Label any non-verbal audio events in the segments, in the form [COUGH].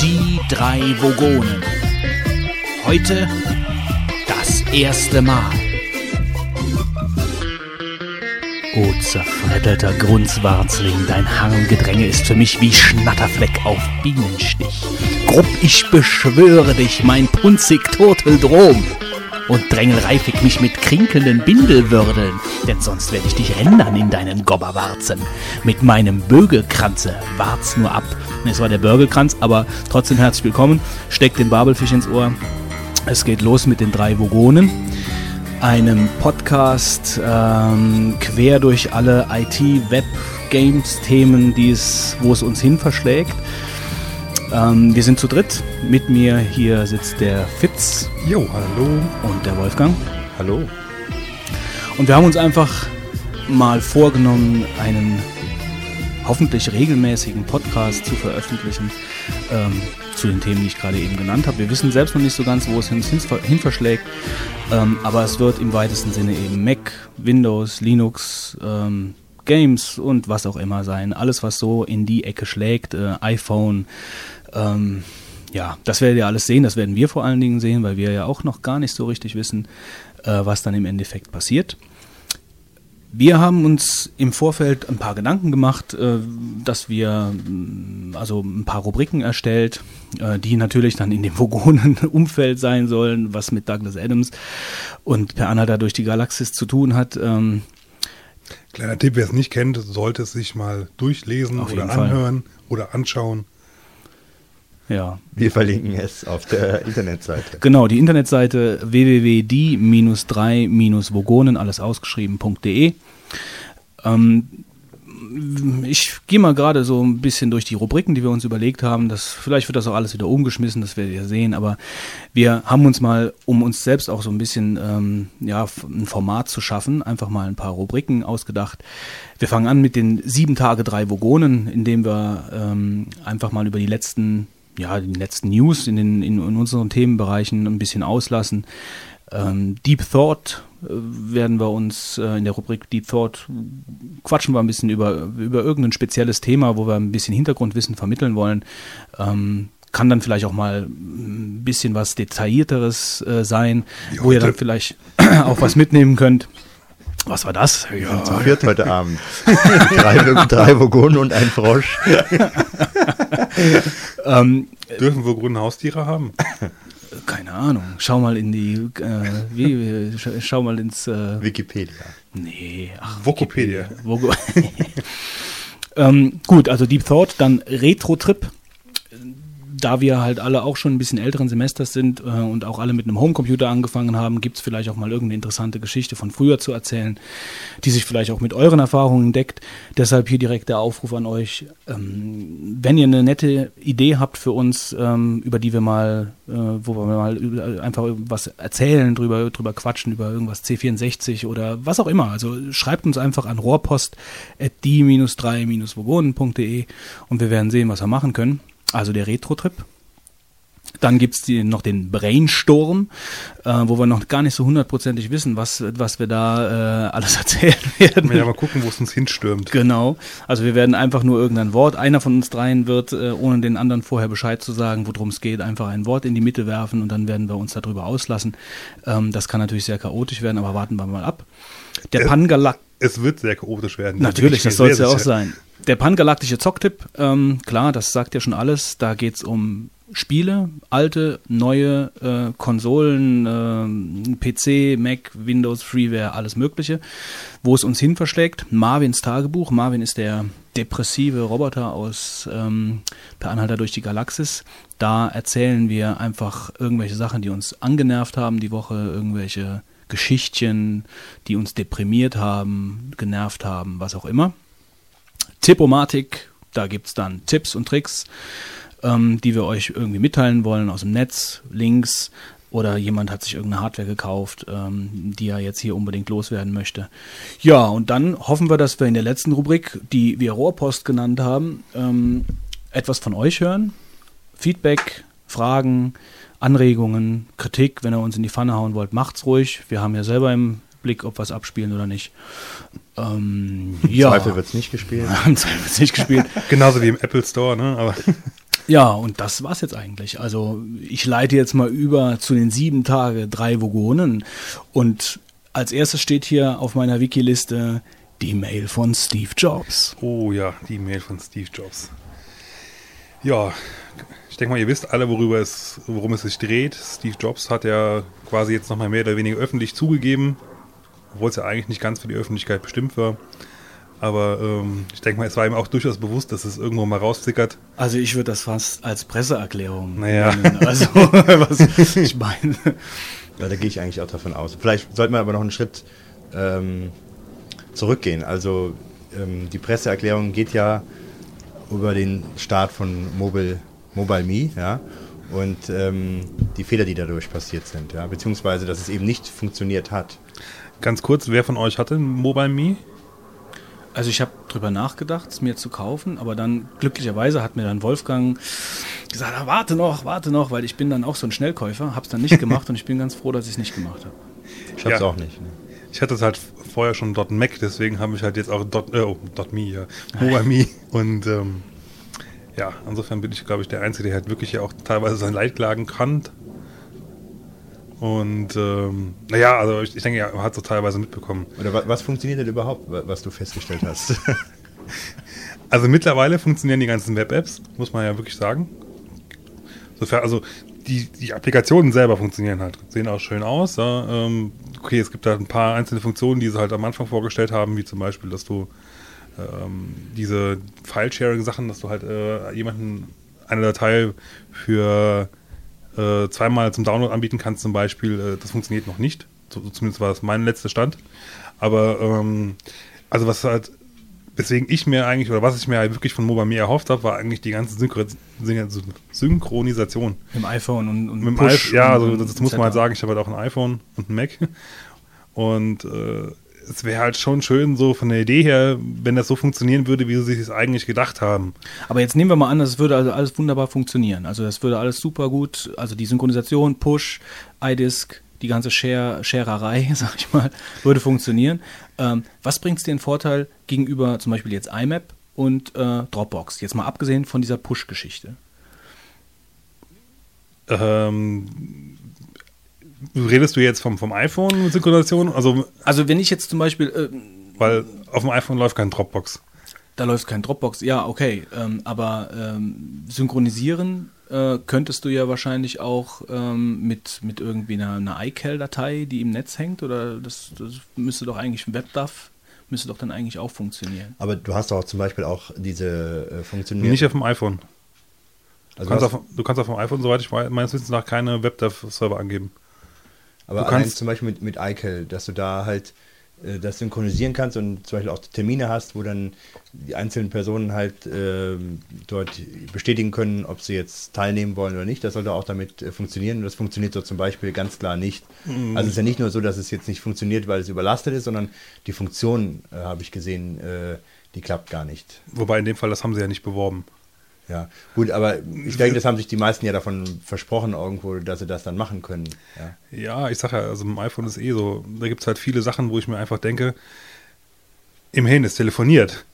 Die drei Vogonen. Heute das erste Mal. O zerfrettelter Grunzwarzling, dein Harngedränge ist für mich wie Schnatterfleck auf Bienenstich. Grupp, ich beschwöre dich, mein punzig Turteldrom. Und drängelreifig mich mit krinkelnden Bindelwürdeln, denn sonst werde ich dich rändern in deinen Gobberwarzen. Mit meinem Bögelkranze, wart's nur ab. Es war der Bürgelkranz, aber trotzdem herzlich willkommen. Steckt den Babelfisch ins Ohr. Es geht los mit den drei Vogonen einem Podcast ähm, quer durch alle IT, Web, Games, Themen, die es, wo es uns hin verschlägt. Ähm, wir sind zu dritt. Mit mir hier sitzt der Fitz. Jo, hallo. Und der Wolfgang. Hallo. Und wir haben uns einfach mal vorgenommen, einen hoffentlich regelmäßigen Podcast zu veröffentlichen ähm, zu den Themen, die ich gerade eben genannt habe. Wir wissen selbst noch nicht so ganz, wo es uns hin, hin verschlägt, ähm, aber es wird im weitesten Sinne eben Mac, Windows, Linux, ähm, Games und was auch immer sein. Alles, was so in die Ecke schlägt, äh, iPhone, ähm, ja, das werdet ihr alles sehen, das werden wir vor allen Dingen sehen, weil wir ja auch noch gar nicht so richtig wissen, äh, was dann im Endeffekt passiert. Wir haben uns im Vorfeld ein paar Gedanken gemacht, äh, dass wir mm, also ein paar Rubriken erstellt, äh, die natürlich dann in dem vogonen [LAUGHS] Umfeld sein sollen, was mit Douglas Adams und Per Anhalter durch die Galaxis zu tun hat. Ähm, Kleiner Tipp, wer es nicht kennt, sollte es sich mal durchlesen oder jeden Fall. anhören oder anschauen. Ja, Wir verlinken es auf der Internetseite. Genau, die Internetseite www.die-3-vogonen, alles ausgeschrieben.de. Ähm, ich gehe mal gerade so ein bisschen durch die Rubriken, die wir uns überlegt haben. Das, vielleicht wird das auch alles wieder umgeschmissen, das werdet ihr sehen. Aber wir haben uns mal, um uns selbst auch so ein bisschen ähm, ja, ein Format zu schaffen, einfach mal ein paar Rubriken ausgedacht. Wir fangen an mit den sieben Tage drei Vogonen, indem wir ähm, einfach mal über die letzten ja, die letzten News in, den, in, in unseren Themenbereichen ein bisschen auslassen. Ähm, Deep Thought äh, werden wir uns äh, in der Rubrik Deep Thought quatschen wir ein bisschen über, über irgendein spezielles Thema, wo wir ein bisschen Hintergrundwissen vermitteln wollen. Ähm, kann dann vielleicht auch mal ein bisschen was Detaillierteres äh, sein, Wie wo ihr dann vielleicht [CLEARS THROAT] auch was mitnehmen könnt. Was war das? Ja, Zu viert heute Abend. [LAUGHS] drei, drei Vogonen und ein Frosch. [LAUGHS] [LAUGHS] ähm, Dürfen wir Grüne Haustiere haben? [LAUGHS] keine Ahnung. Schau mal in die, äh, wie, sch- schau mal ins, äh, Wikipedia. Nee, ach, Wokopedia. Woko [LAUGHS] ähm, gut, also Deep Thought, dann Retro Trip. Da wir halt alle auch schon ein bisschen älteren Semesters sind äh, und auch alle mit einem Homecomputer angefangen haben, gibt es vielleicht auch mal irgendeine interessante Geschichte von früher zu erzählen, die sich vielleicht auch mit euren Erfahrungen deckt. Deshalb hier direkt der Aufruf an euch. Ähm, wenn ihr eine nette Idee habt für uns, ähm, über die wir mal, äh, wo wir mal einfach was erzählen, drüber, drüber quatschen, über irgendwas C64 oder was auch immer. Also schreibt uns einfach an rohrpost die-3-vogonen.de und wir werden sehen, was wir machen können. Also der Retro-Trip. Dann gibt's die, noch den Brainstorm, äh, wo wir noch gar nicht so hundertprozentig wissen, was, was wir da äh, alles [LAUGHS] erzählen werden. Ja, mal gucken, wo es uns hinstürmt. Genau. Also wir werden einfach nur irgendein Wort, einer von uns dreien wird, äh, ohne den anderen vorher Bescheid zu sagen, worum es geht, einfach ein Wort in die Mitte werfen und dann werden wir uns darüber auslassen. Ähm, das kann natürlich sehr chaotisch werden, aber warten wir mal ab. Der. Pangalak Es wird sehr chaotisch werden. Natürlich, das soll es ja auch sein. Der pangalaktische Zocktipp, ähm, klar, das sagt ja schon alles. Da geht's um Spiele, alte, neue äh, Konsolen, ähm, PC, Mac, Windows, Freeware, alles Mögliche, wo es uns hin verschlägt. Marvins Tagebuch. Marvin ist der depressive Roboter aus ähm, Per Anhalter durch die Galaxis. Da erzählen wir einfach irgendwelche Sachen, die uns angenervt haben die Woche, irgendwelche Geschichtchen, die uns deprimiert haben, genervt haben, was auch immer. Tippomatik, da gibt's dann Tipps und Tricks, ähm, die wir euch irgendwie mitteilen wollen aus dem Netz, Links oder jemand hat sich irgendeine Hardware gekauft, ähm, die er jetzt hier unbedingt loswerden möchte. Ja, und dann hoffen wir, dass wir in der letzten Rubrik, die wir Rohrpost genannt haben, ähm, etwas von euch hören. Feedback, Fragen, Anregungen, Kritik, wenn ihr uns in die Pfanne hauen wollt, macht's ruhig. Wir haben ja selber im Rückblick, ob wir es abspielen oder nicht. Ähm, Im ja. Zweifel wird es nicht gespielt. [LAUGHS] Im Zweifel wird es nicht gespielt. [LAUGHS] Genauso wie im Apple Store, ne? Aber [LAUGHS] Ja, und das war's jetzt eigentlich. Also ich leite jetzt mal über zu den sieben Tage drei Vogonen. Und als erstes steht hier auf meiner Wiki-Liste die Mail von Steve Jobs. Oh ja, die Mail von Steve Jobs. Ja, ich denke mal, ihr wisst alle, worüber es, worum es sich dreht. Steve Jobs hat ja quasi jetzt nochmal mehr oder weniger öffentlich zugegeben, obwohl es ja eigentlich nicht ganz für die Öffentlichkeit bestimmt war. Aber ähm, ich denke mal, es war ihm auch durchaus bewusst, dass es irgendwo mal raussickert. Also ich würde das fast als Presseerklärung Naja. nennen. Also [LAUGHS] was ich meine. Ja, da gehe ich eigentlich auch davon aus. Vielleicht sollte man aber noch einen Schritt ähm, zurückgehen. Also ähm, die Presseerklärung geht ja über den Start von Mobile, Mobile Me, ja, und ähm, die Fehler, die dadurch passiert sind, ja, beziehungsweise, dass es eben nicht funktioniert hat. Ganz kurz, wer von euch hatte ein Mobile Me? Also ich habe drüber nachgedacht, es mir zu kaufen, aber dann glücklicherweise hat mir dann Wolfgang gesagt, ah, warte noch, warte noch, weil ich bin dann auch so ein Schnellkäufer, habe es dann nicht [LAUGHS] gemacht und ich bin ganz froh, dass ich es nicht gemacht habe. Ich habe es Ja. auch nicht. Ne? Ich hatte es halt vorher schon Mac, deswegen habe ich halt jetzt auch Dot, äh, oh, Dot Me, ja, Mobile Me. Und ähm, ja, insofern bin ich, glaube ich, der Einzige, der halt wirklich ja auch teilweise sein Leid klagen kann. Und ähm, naja, also ich, ich denke, er hat so teilweise mitbekommen. Oder wa was funktioniert denn überhaupt, wa- was du festgestellt hast? [LAUGHS] Also mittlerweile funktionieren die ganzen Web-Apps, muss man ja wirklich sagen. Sofern, also die, die Applikationen selber funktionieren halt, sehen auch schön aus. Ja. Ähm, okay, es gibt da ein paar einzelne Funktionen, die sie halt am Anfang vorgestellt haben, wie zum Beispiel, dass du ähm, diese File-Sharing-Sachen, dass du halt äh, jemanden eine Datei für äh, zweimal zum Download anbieten kannst, zum Beispiel. Äh, das funktioniert noch nicht. So, zumindest war das mein letzter Stand. Aber ähm, also was halt weswegen ich mir eigentlich, oder was ich mir halt wirklich von Mobile Me erhofft habe, war eigentlich die ganze Synchro Syn- Synchronisation. Dem iPhone und, und Mit dem Push iPhone, ja, also das, und muss man halt sagen, ich habe halt auch ein iPhone und ein Mac. Und äh, es wäre halt schon schön, so von der Idee her, wenn das so funktionieren würde, wie sie sich das eigentlich gedacht haben. Aber jetzt nehmen wir mal an, das würde also alles wunderbar funktionieren. Also das würde alles super gut, also die Synchronisation, Push, iDisk, die ganze Share, Sharerei, [LAUGHS] sag ich mal, würde funktionieren. Ähm, was bringt es dir in Vorteil gegenüber zum Beispiel jetzt IMAP und äh, Dropbox? Jetzt mal abgesehen von dieser Push-Geschichte. Ähm, redest du jetzt vom, vom iPhone mit Synchronisation? Also, Also wenn ich jetzt zum Beispiel, äh, weil auf dem iPhone läuft kein Dropbox. da läuft kein Dropbox, ja, okay, ähm, aber ähm, synchronisieren äh, könntest du ja wahrscheinlich auch ähm, mit, mit irgendwie einer, einer iCal-Datei, die im Netz hängt, oder das, das müsste doch eigentlich WebDAV, müsste doch dann eigentlich auch funktionieren. Aber du hast doch zum Beispiel auch diese äh, funktionieren. Nicht auf dem iPhone. Du also kannst, hast- auf, du kannst auf dem iPhone, soweit ich weiß, meines Wissens nach, keine WebDAV-Server angeben. Aber Du kannst- zum Beispiel mit, mit iCal, dass du da halt äh, das synchronisieren kannst und zum Beispiel auch Termine hast, wo dann die einzelnen Personen halt ähm, dort bestätigen können, ob sie jetzt teilnehmen wollen oder nicht. Das sollte auch damit äh, funktionieren. Das funktioniert so zum Beispiel ganz klar nicht. Mhm. Also es ist ja nicht nur so, dass es jetzt nicht funktioniert, weil es überlastet ist, sondern die Funktion, äh, habe ich gesehen, äh, die klappt gar nicht. Wobei in dem Fall, das haben sie ja nicht beworben. Ja, gut, aber ich denke, das haben sich die meisten ja davon versprochen irgendwo, dass sie das dann machen können. Ja. Ja, ich sage ja, also im iPhone ist eh so, da gibt es halt viele Sachen, wo ich mir einfach denke, immerhin, es telefoniert.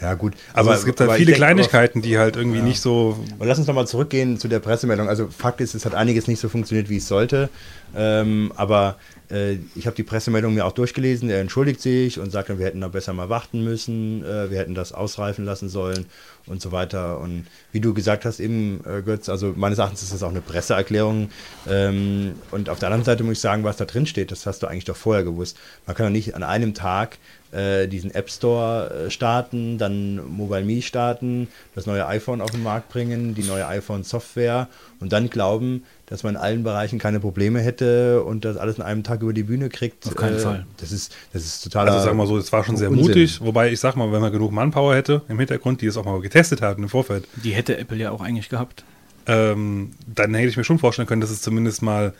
Ja, gut. Also es gibt halt aber viele ich denk, aber- Kleinigkeiten, die halt irgendwie nicht so. Aber lass uns nochmal zurückgehen zu der Pressemeldung. Also Fakt ist, es hat einiges nicht so funktioniert, wie es sollte. Ähm, aber äh, ich habe die Pressemeldung mir auch durchgelesen. Er entschuldigt sich und sagt, dann, wir hätten da besser mal warten müssen, äh, wir hätten das ausreifen lassen sollen und so weiter. Und wie du gesagt hast eben, äh, Götz, also meines Erachtens ist das auch eine Presseerklärung. Ähm, und auf der anderen Seite muss ich sagen, was da drin steht, das hast du eigentlich doch vorher gewusst. Man kann doch nicht an einem Tag äh, diesen App Store äh, starten, dann Mobile Me starten, das neue iPhone auf den Markt bringen, die neue iPhone-Software und dann glauben, dass man in allen Bereichen keine Probleme hätte und das alles in einem Tag über die Bühne kriegt. Auf keinen äh, Fall. Das ist, das ist totaler Also sagen wir mal so, es war schon sehr Unsinn. mutig, wobei ich sag mal, wenn man genug Manpower hätte im Hintergrund, die es auch mal getestet haben im Vorfeld, Die hätte Apple ja auch eigentlich gehabt. Ähm, dann hätte ich mir schon vorstellen können, dass es zumindest mal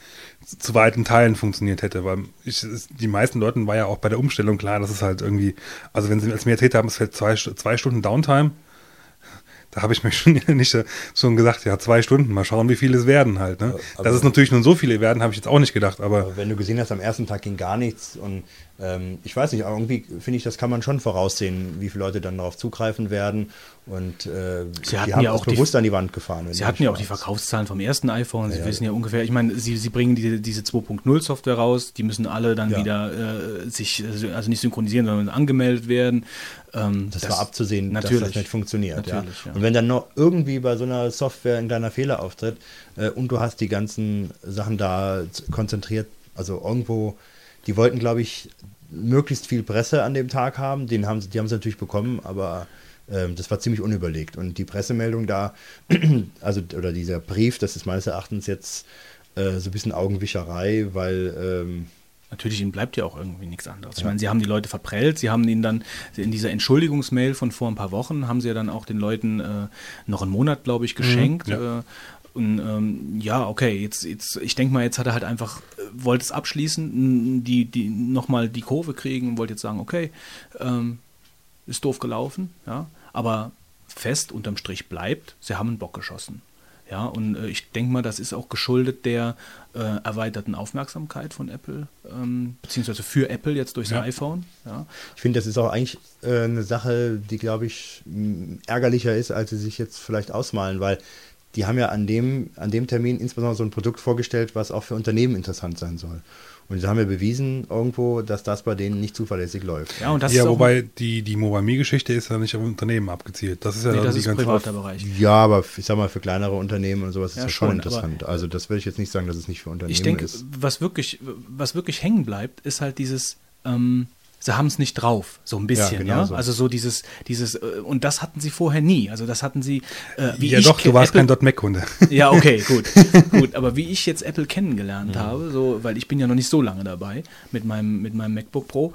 zu, weiten Teilen funktioniert hätte. Weil ich, die meisten Leuten war ja auch bei der Umstellung klar, dass es halt irgendwie, also wenn sie als erzählt haben, es fällt zwei, zwei Stunden Downtime, da habe ich mir [LAUGHS] schon nicht schon gesagt, ja, zwei Stunden, mal schauen, wie viele es werden halt. Ne? Aber- Dass es natürlich nun so viele werden, habe ich jetzt auch nicht gedacht, aber Aber wenn du gesehen hast, am ersten Tag ging gar nichts und ähm, ich weiß nicht, aber irgendwie finde ich, das kann man schon voraussehen, wie viele Leute dann darauf zugreifen werden und äh, Sie hatten die haben ja das auch die- bewusst an die Wand gefahren. Sie hatten ja auch die. Verkaufszahlen vom ersten iPhone. Sie Ja, wissen ja ungefähr, ich meine, Sie, Sie bringen die, diese 2.0 Software raus, die müssen alle dann Ja. wieder äh, sich, also nicht synchronisieren, sondern angemeldet werden. Ähm, Das, war abzusehen, natürlich. dass das nicht funktioniert. Ja? Natürlich, ja. Und wenn dann noch irgendwie bei so einer Software ein kleiner Fehler auftritt äh, und du hast die ganzen Sachen da konzentriert, also irgendwo, die wollten, glaube ich, möglichst viel Presse an dem Tag haben. Den haben sie, die haben sie natürlich bekommen, aber ähm, das war ziemlich unüberlegt. Und die Pressemeldung da, [CLEARS THROAT] also oder dieser Brief, das ist meines Erachtens jetzt äh, so ein bisschen Augenwischerei, weil ähm, Natürlich, ihnen bleibt ja auch irgendwie nichts anderes. Ich meine, sie haben die Leute verprellt, sie haben ihnen dann in dieser Entschuldigungsmail von vor ein paar Wochen, haben sie ja dann auch den Leuten äh, noch einen Monat, glaube ich, geschenkt. ja. Äh, und ähm, ja, okay, jetzt, jetzt, ich denke mal, jetzt hat er halt einfach, äh, wollte es abschließen, die, die nochmal die Kurve kriegen und wollte jetzt sagen, okay, ähm, ist doof gelaufen, ja, aber fest unterm Strich bleibt, sie haben einen Bock geschossen. Ja, und äh, ich denke mal, das ist auch geschuldet der äh, erweiterten Aufmerksamkeit von Apple, ähm, beziehungsweise für Apple jetzt durch Ja. iPhone. Ja. Ich finde, das ist auch eigentlich äh, eine Sache, die, glaube ich, ärgerlicher ist, als sie sich jetzt vielleicht ausmalen, weil die haben ja an dem, an dem Termin insbesondere so ein Produkt vorgestellt, was auch für Unternehmen interessant sein soll. Und sie haben ja bewiesen irgendwo, dass das bei denen nicht zuverlässig läuft. ja, und das ja, ist wobei die, die Mobile-Me-Geschichte ist ja nicht auf Unternehmen abgezielt. Das ist ja nee, dann das die ist ganze privater Bereich. Ja, aber ich sag mal, für kleinere Unternehmen und sowas ist Ja, das schon schon, interessant. Also das würde ich jetzt nicht sagen, dass es nicht für Unternehmen Ich denke, ist. was wirklich, was wirklich hängen bleibt, ist halt dieses, ähm, sie haben es nicht drauf, so ein bisschen, genau ja. so. Also so dieses, dieses, äh, und das hatten sie vorher nie. Also das hatten sie, äh, wie Ja ich doch, du warst Apple- kein .Mac-Kunde. [LAUGHS] Ja, okay, gut. [LAUGHS] gut, aber wie ich jetzt Apple kennengelernt habe, so, weil ich bin ja noch nicht so lange dabei mit meinem, mit meinem MacBook Pro,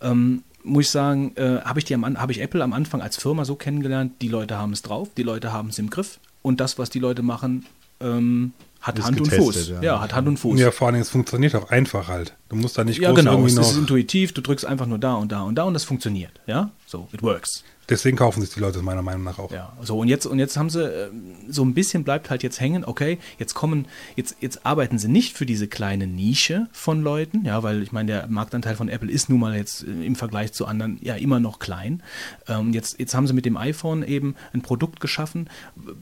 ähm, muss ich sagen, äh, habe ich, die am habe ich Apple am Anfang als Firma so kennengelernt, die Leute haben es drauf, die Leute haben es im Griff und das, was die Leute machen, ähm, hat Hand und Fuß. ja. Ja. hat Hand und Fuß. Ja, vor allem, es funktioniert auch einfach halt. Du musst da nicht Ja, groß genau. irgendwie Es noch. ist intuitiv, du drückst einfach nur da und da und da und das funktioniert. Ja, so, it works. Deswegen kaufen sich die Leute meiner Meinung nach auch. Ja, so und jetzt und jetzt haben sie ähm, so ein bisschen bleibt halt jetzt hängen, okay, jetzt kommen jetzt jetzt arbeiten sie nicht für diese kleine Nische von Leuten, ja, weil ich meine, der Marktanteil von Apple ist nun mal jetzt äh, im Vergleich zu anderen ja immer noch klein. Ähm, jetzt jetzt haben sie mit dem iPhone eben ein Produkt geschaffen,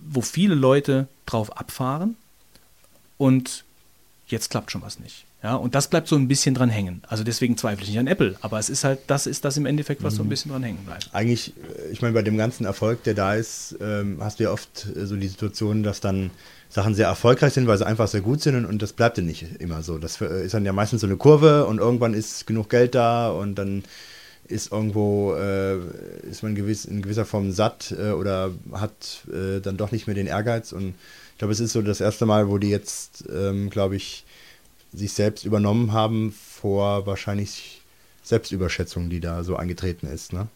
wo viele Leute drauf abfahren und jetzt klappt schon was nicht. Ja, und das bleibt so ein bisschen dran hängen. Also deswegen zweifle ich nicht an Apple, aber es ist halt, das ist das im Endeffekt, was so ein bisschen dran hängen bleibt. Eigentlich, äh, ich meine, bei dem ganzen Erfolg, der da ist, ähm, hast du ja oft äh, so die Situation, dass dann Sachen sehr erfolgreich sind, weil sie einfach sehr gut sind und, und das bleibt ja nicht immer so. Das äh, ist dann ja meistens so eine Kurve und irgendwann ist genug Geld da und dann ist irgendwo, äh, ist man gewiss, in gewisser Form satt äh, oder hat äh, dann doch nicht mehr den Ehrgeiz und glaube, es ist so das erste Mal, wo die jetzt, ähm, glaube ich, sich selbst übernommen haben vor wahrscheinlich Selbstüberschätzung, die da so eingetreten ist. Ne?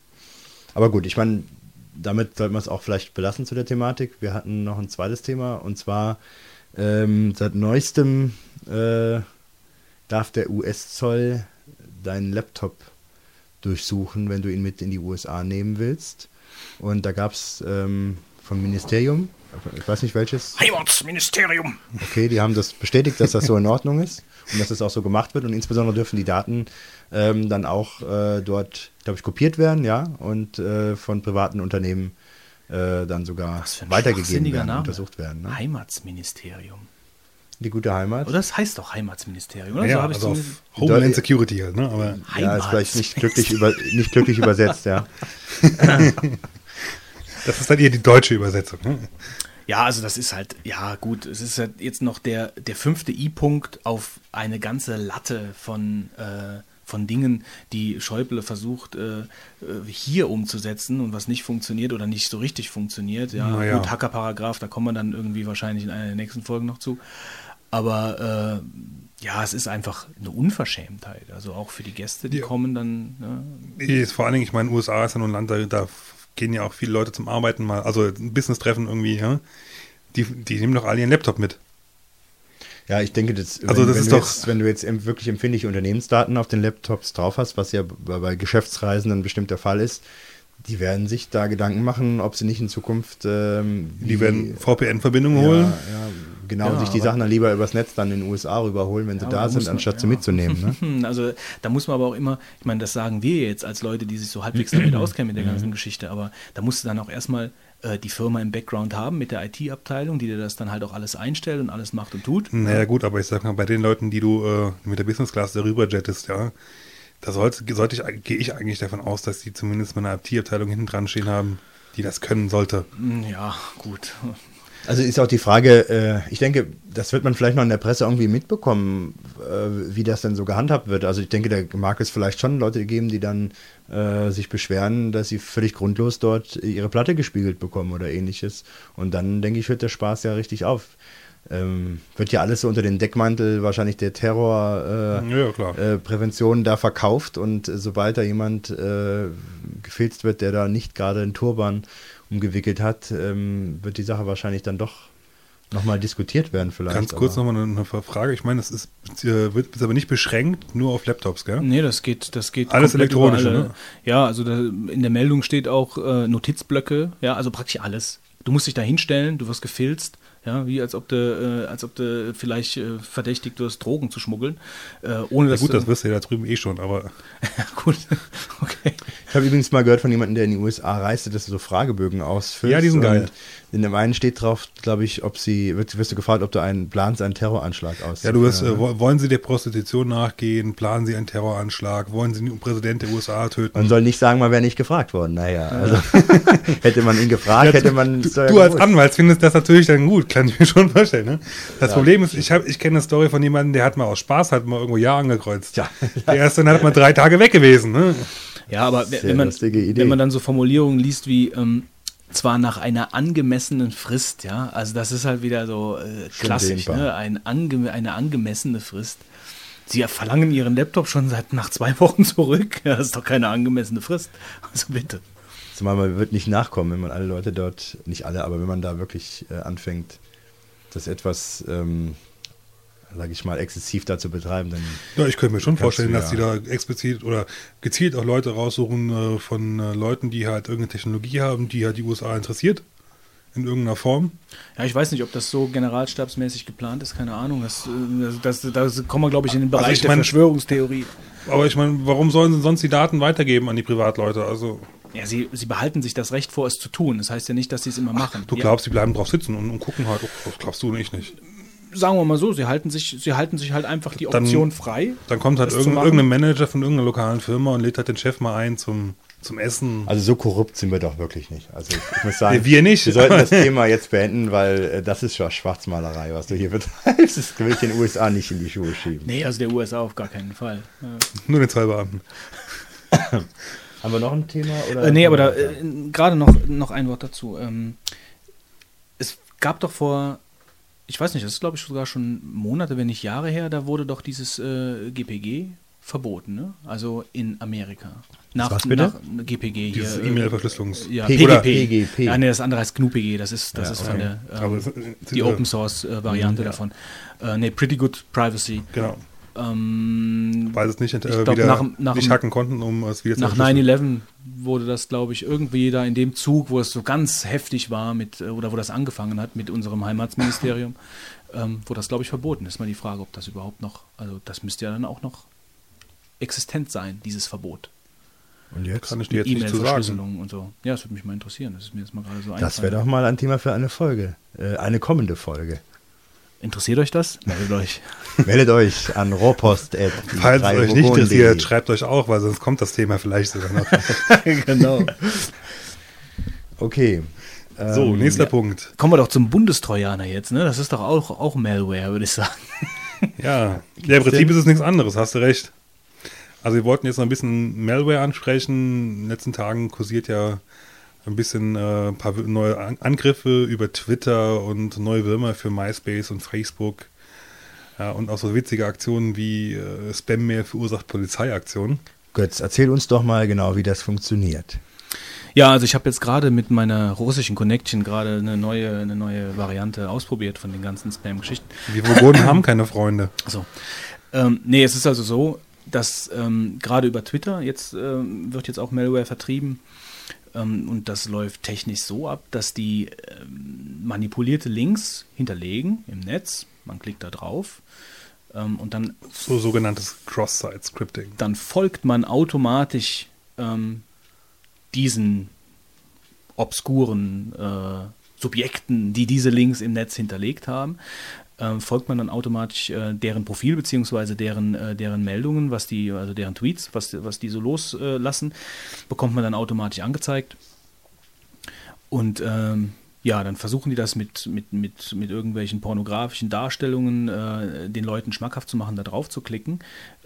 Aber gut, ich meine, damit sollten wir es auch vielleicht belassen zu der Thematik. Wir hatten noch ein zweites Thema und zwar ähm, seit neuestem äh, darf der US-Zoll deinen Laptop durchsuchen, wenn du ihn mit in die USA nehmen willst. Und da gab es ähm, vom Ministerium, ich weiß nicht welches, Heimatsministerium. Okay, die haben das bestätigt, dass das so in Ordnung ist und dass das auch so gemacht wird. Und insbesondere dürfen die Daten ähm, dann auch äh, dort, glaube ich, kopiert werden, ja, und äh, von privaten Unternehmen äh, dann sogar weitergegeben werden, Name. untersucht werden. Ne? Heimatsministerium. Die gute Heimat. Oder das heißt doch Heimatsministerium, oder? Ja, so habe ich also auf zumindest- Homeland Security halt, ne? Aber Ja, ist vielleicht nicht glücklich, über, nicht glücklich übersetzt, ja. [LAUGHS] [LAUGHS] das ist dann eher die deutsche Übersetzung. Ne? Ja, also das ist halt, ja gut, es ist halt jetzt noch der, der fünfte I-Punkt auf eine ganze Latte von, äh, von Dingen, die Schäuble versucht äh, äh, hier umzusetzen und was nicht funktioniert oder nicht so richtig funktioniert. Ja, Na ja. gut, Hackerparagraph, da kommen wir dann irgendwie wahrscheinlich in einer der nächsten Folgen noch zu. Aber äh, ja, es ist einfach eine Unverschämtheit. Also auch für die Gäste, die Ja. kommen dann. Ne? Ist vor allen Dingen, ich meine, USA ist ja nur ein Land, da, da gehen ja auch viele Leute zum Arbeiten mal, also ein Business-Treffen irgendwie, ja. Die, die nehmen doch alle ihren Laptop mit. Ja, ich denke, das, wenn, Also das wenn, ist doch- jetzt, wenn du jetzt wirklich empfindliche Unternehmensdaten auf den Laptops drauf hast, was ja bei bei Geschäftsreisen ein bestimmter Fall ist, die werden sich da Gedanken machen, ob sie nicht in Zukunft. Ähm, die werden VPN-Verbindungen holen. Ja, ja, genau, Ja, sich die Sachen dann lieber übers Netz dann in den USA rüberholen, wenn sie Ja, da sind, man- anstatt sie mitzunehmen. Ne? [LAUGHS] Also da muss man aber auch immer, ich meine, das sagen wir jetzt als Leute, die sich so halbwegs damit [CLEARS THROAT] auskennen mit der ganzen Geschichte, aber da musst du dann auch erstmal äh, die Firma im Background haben mit der IT-Abteilung, die dir das dann halt auch alles einstellt und alles macht und tut. Naja, gut, aber ich sag mal, bei den Leuten, die du äh, mit der Business Class darüber jettest, ja, da sollte, sollte ich, gehe ich eigentlich davon aus, dass die zumindest mal eine IT-Abteilung hinten dran stehen haben, die das können sollte. Ja, gut. Also ist auch die Frage, äh, ich denke, das wird man vielleicht noch in der Presse irgendwie mitbekommen, äh, wie das denn so gehandhabt wird. Also ich denke, da mag es vielleicht schon Leute geben, die dann äh, sich beschweren, dass sie völlig grundlos dort ihre Platte gespiegelt bekommen oder ähnliches. Und dann, denke ich, hört der Spaß ja richtig auf. Ähm, wird ja alles so unter den Deckmantel wahrscheinlich der Terror äh, Ja, äh, Prävention da verkauft und äh, sobald da jemand äh, gefilzt wird, der da nicht gerade einen Turban umgewickelt hat, ähm, wird die Sache wahrscheinlich dann doch nochmal diskutiert werden vielleicht. Ganz kurz nochmal eine, eine Frage. Ich meine, das ist, äh, wird ist aber nicht beschränkt nur auf Laptops, gell? Nee, das geht, das geht Alles komplett elektronisch, über alle- ne? Ja, also da, in der Meldung steht auch äh, Notizblöcke, ja, also praktisch alles. Du musst dich da hinstellen, du wirst gefilzt, ja, wie als ob du, äh, als ob du vielleicht äh, verdächtigt wirst, Drogen zu schmuggeln. Äh, ohne Ja, dass gut, du, das wirst du ja da drüben eh schon, aber ja, [LAUGHS] gut. okay. Ich habe übrigens mal gehört von jemandem, der in die USA reiste, dass du so Fragebögen ausfüllst. Ja, die sind und geil. In dem einen steht drauf, glaube ich, ob sie, wird, wirst du gefragt, ob du einen planst, einen Terroranschlag aus. ja, du wirst, äh, wo- wollen Sie der Prostitution nachgehen? Planen Sie einen Terroranschlag? Wollen Sie den Präsident der USA töten? Man soll nicht sagen, man wäre nicht gefragt worden. Naja, also [LAUGHS] hätte man ihn gefragt, hätte man ja Du als. Anwalt findest das natürlich dann gut, kann ich mir schon vorstellen. Ne? Das Ja. Problem ist, ich, hab, ich kenne eine Story von jemandem, der hat mal aus Spaß halt mal irgendwo Ja angekreuzt. Ja. [LAUGHS] Der ist dann halt mal drei Tage weg gewesen. Ne? Ja, aber Sehr wenn man, wenn man dann so Formulierungen liest wie ähm, zwar nach einer angemessenen Frist, ja, also das ist halt wieder so äh, klassisch, ne? Ein ange eine angemessene Frist. Sie verlangen ihren Laptop schon seit nach zwei Wochen zurück. [LAUGHS] Ja, das ist doch keine angemessene Frist. Also bitte. Zumal man wird nicht nachkommen, wenn man alle Leute dort, nicht alle, aber wenn man da wirklich äh, anfängt, das etwas, ähm, sage ich mal, exzessiv da zu betreiben, dann Ja, ich könnte mir schon vorstellen, du, dass die da explizit oder gezielt auch Leute raussuchen äh, von äh, Leuten, die halt irgendeine Technologie haben, die halt die USA interessiert. In irgendeiner Form. Ja, ich weiß nicht, ob das so generalstabsmäßig geplant ist, keine Ahnung. Das, äh, das, das, das kommen wir, glaube ich, in den Also Bereich ich mein- der Verschwörungstheorie. Aber ich meine, warum sollen sie sonst die Daten weitergeben an die Privatleute? Also, Ja, sie, sie behalten sich das Recht vor, es zu tun. Das heißt ja nicht, dass sie es immer machen. du Ja. glaubst, die bleiben drauf sitzen und, und gucken halt. Oh, das glaubst du nicht nicht. Sagen wir mal so, sie halten sich, sie halten sich halt einfach die Dann- Option frei. Dann kommt halt zu irgendein, Manager von irgendeiner lokalen Firma und lädt halt den Chef mal ein zum, zum Essen. Also so korrupt sind wir doch wirklich nicht. Also ich muss [LAUGHS] sagen, wir nicht. Wir sollten das [LAUGHS] Thema jetzt beenden, weil äh, das ist schon Schwarzmalerei, was du hier [LAUGHS] betreibst. Das will ich den USA nicht in die Schuhe schieben. Nee, also der USA auf gar keinen Fall. Nur den Zollbeamten. Haben wir noch ein Thema? Oder Äh, nee, aber da äh, gerade noch, noch ein Wort dazu. Ähm, es gab doch vor, ich weiß nicht, das ist glaube ich sogar schon Monate, wenn nicht Jahre her, da wurde doch dieses äh, GPG verboten, ne? Also in Amerika. Nach, Was bitte? nach GPG hier. Dieses äh, E-Mail-Verschlüsselungs. Ja, PGP. PGP. PGP. Ja, nee, das andere heißt GNU-PG, das ist, das Ja, ist okay. von der, Aber ähm, die Open Source äh, Variante Ja. davon. Äh, nee, Pretty Good Privacy. Genau. Ähm, Weil es nicht, äh, Ich glaub, wieder nach- nach nicht hacken konnten, um es wieder zu Nach verschlüsseln. 9-11 wurde das, glaube ich, irgendwie da in dem Zug, wo es so ganz heftig war, mit, äh, oder wo das angefangen hat mit unserem Heimatsministerium, [LAUGHS] ähm, wurde das, glaube ich, verboten. Ist mal die Frage, ob das überhaupt noch, also das müsste ja dann auch noch existent sein, dieses Verbot. Und jetzt? Kann ich dir jetzt nicht zu sagen. Und so. Ja, das würde mich mal interessieren. Das ist mir jetzt mal gerade so Das wäre doch mal ein Thema für eine Folge. Äh, eine kommende Folge. Interessiert euch das? Meldet euch. [LAUGHS] Meldet euch an rohrpost. Falls es euch nicht interessiert, schreibt euch auch, weil sonst kommt das Thema vielleicht sogar noch. [LAUGHS] [LAUGHS] genau. Okay. So, Ähm, nächster Punkt. Kommen wir doch zum Bundestrojaner jetzt, ne? Das ist doch auch, auch Malware, würde ich sagen. Ja, ja im Prinzip ist es nichts anderes, hast du recht. Also wir wollten jetzt noch ein bisschen Malware ansprechen. In den letzten Tagen kursiert ja ein bisschen äh, ein paar neue An Angriffe über Twitter und neue Würmer für MySpace und Facebook. Ja, und auch so witzige Aktionen wie äh, Spam-Mail verursacht Polizeiaktionen. Götz, erzähl uns doch mal genau, wie das funktioniert. Ja, also ich habe jetzt gerade mit meiner russischen Connection gerade eine neue, eine neue Variante ausprobiert von den ganzen Spam-Geschichten. Wir Vogonen haben keine Freunde. [CLEARS THROAT] Also, ähm, nee, es ist also so, dass ähm, gerade über Twitter, jetzt ähm, wird jetzt auch Malware vertrieben, und das läuft technisch so ab, dass die ähm, manipulierte Links hinterlegen im Netz. Man klickt da drauf. Ähm, und dann So sogenanntes Cross-Site-Scripting. dann folgt man automatisch ähm, diesen obskuren äh, Subjekten, die diese Links im Netz hinterlegt haben, ähm, folgt man dann automatisch äh, deren Profil beziehungsweise deren, äh, deren Meldungen, was die, also deren Tweets, was, was die so loslassen, bekommt man dann automatisch angezeigt. Und ähm, ja, dann versuchen die das mit, mit, mit, mit irgendwelchen pornografischen Darstellungen äh, den Leuten schmackhaft zu machen, da drauf zu klicken.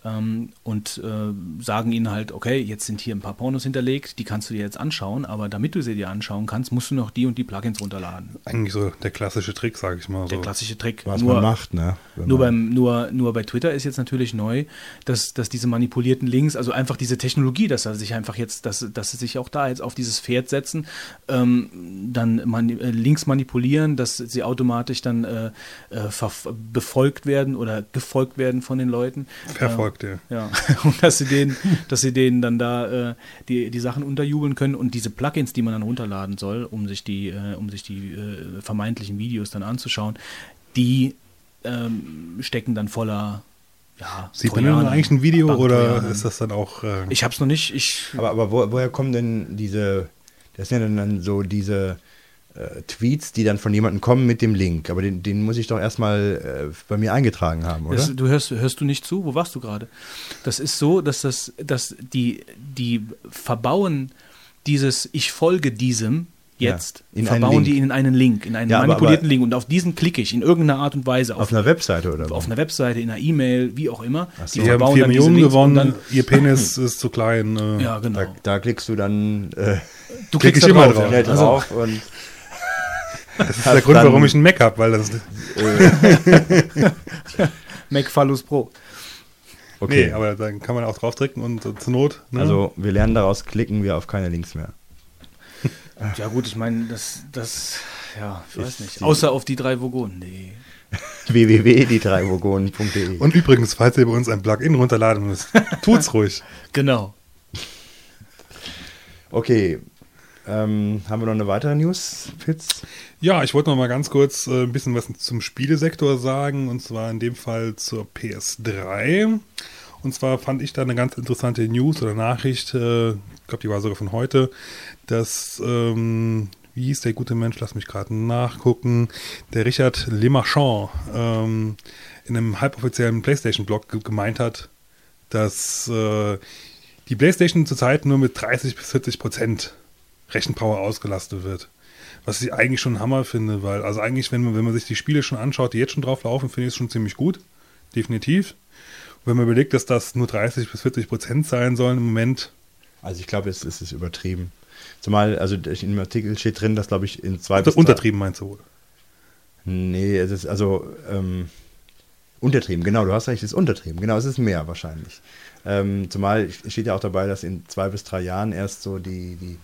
Ähm, und äh, sagen ihnen halt, okay, jetzt sind hier ein paar Pornos hinterlegt, die kannst du dir jetzt anschauen, aber damit du sie dir anschauen kannst, musst du noch die und die Plugins runterladen. Eigentlich so der klassische Trick, sage ich mal. Der so. klassische Trick. Was nur, man macht, ne? Wenn nur, man- beim, nur, nur bei Twitter ist jetzt natürlich neu, dass, dass diese manipulierten Links, also einfach diese Technologie, dass er sich einfach jetzt, dass, dass sie sich auch da jetzt auf dieses Pferd setzen, ähm, dann mani äh, Links manipulieren, dass sie automatisch dann äh, äh, verf- befolgt werden oder gefolgt werden von den Leuten. Verfolgt, ja. Ja, [LAUGHS] und dass sie denen, dass sie denen dann da äh, die, die Sachen unterjubeln können und diese Plugins, die man dann runterladen soll, um sich die, äh, um sich die äh, vermeintlichen Videos dann anzuschauen, die ähm, stecken dann voller ja, Sieht man Trojaner, eigentlich ein Video oder ist das dann auch. Äh, Ich hab's noch nicht, ich Aber, aber wo, woher kommen denn diese, das sind ja dann so diese äh, Tweets, die dann von jemandem kommen mit dem Link. Aber den, den muss ich doch erstmal äh, bei mir eingetragen haben, oder? Das, du hörst, hörst du nicht zu? Wo warst du gerade? Das ist so, dass das, dass die, die verbauen dieses Ich folge diesem jetzt, Ja, verbauen die in einen Link, in einen Ja, aber- manipulierten aber- Link und auf diesen klicke ich in irgendeiner Art und Weise auf auf, einer Webseite oder auf einer Webseite, in einer E-Mail, wie auch immer. Ach so. Die die haben verbauen 4 dann diese Millionen gewonnen, Dann, ihr Penis [LAUGHS] ist zu klein. Äh, ja, genau. Da, da klickst du dann äh, du klick klickst ich da immer drauf. drauf. Ja. schnell Also, drauf und Das ist der Grund, warum ich einen Mac habe, weil das. [LAUGHS] Macphallus Pro. okay. Nee, aber dann kann man auch draufdrücken und äh, zur Not. Ne? also wir lernen daraus, klicken wir auf keine Links mehr. Ja gut, ich meine, das, das, ja, ich weiß nicht. die- Außer auf die drei Vogonen. Nee. [LAUGHS] www.die3vogonen.de Und übrigens, falls ihr bei uns ein Plugin runterladen müsst, tut's [LAUGHS] ruhig. Genau. Okay, ähm, haben wir noch eine weitere News, Fitz? Ja, ich wollte noch mal ganz kurz äh, ein bisschen was zum Spielesektor sagen und zwar in dem Fall zur PS3. Und zwar fand ich da eine ganz interessante News oder Nachricht, äh, ich glaube, die war sogar von heute, dass, ähm, wie hieß der gute Mensch, lass mich gerade nachgucken, der Richard Lemarchand ähm, in einem halboffiziellen PlayStation-Blog ge- gemeint hat, dass äh, die PlayStation zurzeit nur mit 30 bis 40 Prozent Rechenpower ausgelastet wird. Was ich eigentlich schon einen Hammer finde, weil, also eigentlich, wenn man, wenn man sich die Spiele schon anschaut, die jetzt schon drauf laufen, finde ich es schon ziemlich gut. Definitiv. Und wenn man überlegt, dass das nur 30 bis 40 Prozent sein sollen im Moment, Also ich glaube, es, es ist übertrieben. Zumal, also in dem Artikel steht drin, dass glaube ich in zwei also bis drei- untertrieben meinst du wohl. Nee, es ist also ähm, untertrieben, genau, du hast recht, es ist untertrieben, genau, es ist mehr wahrscheinlich. Ähm, zumal steht ja auch dabei, dass in zwei bis drei Jahren erst so die, die,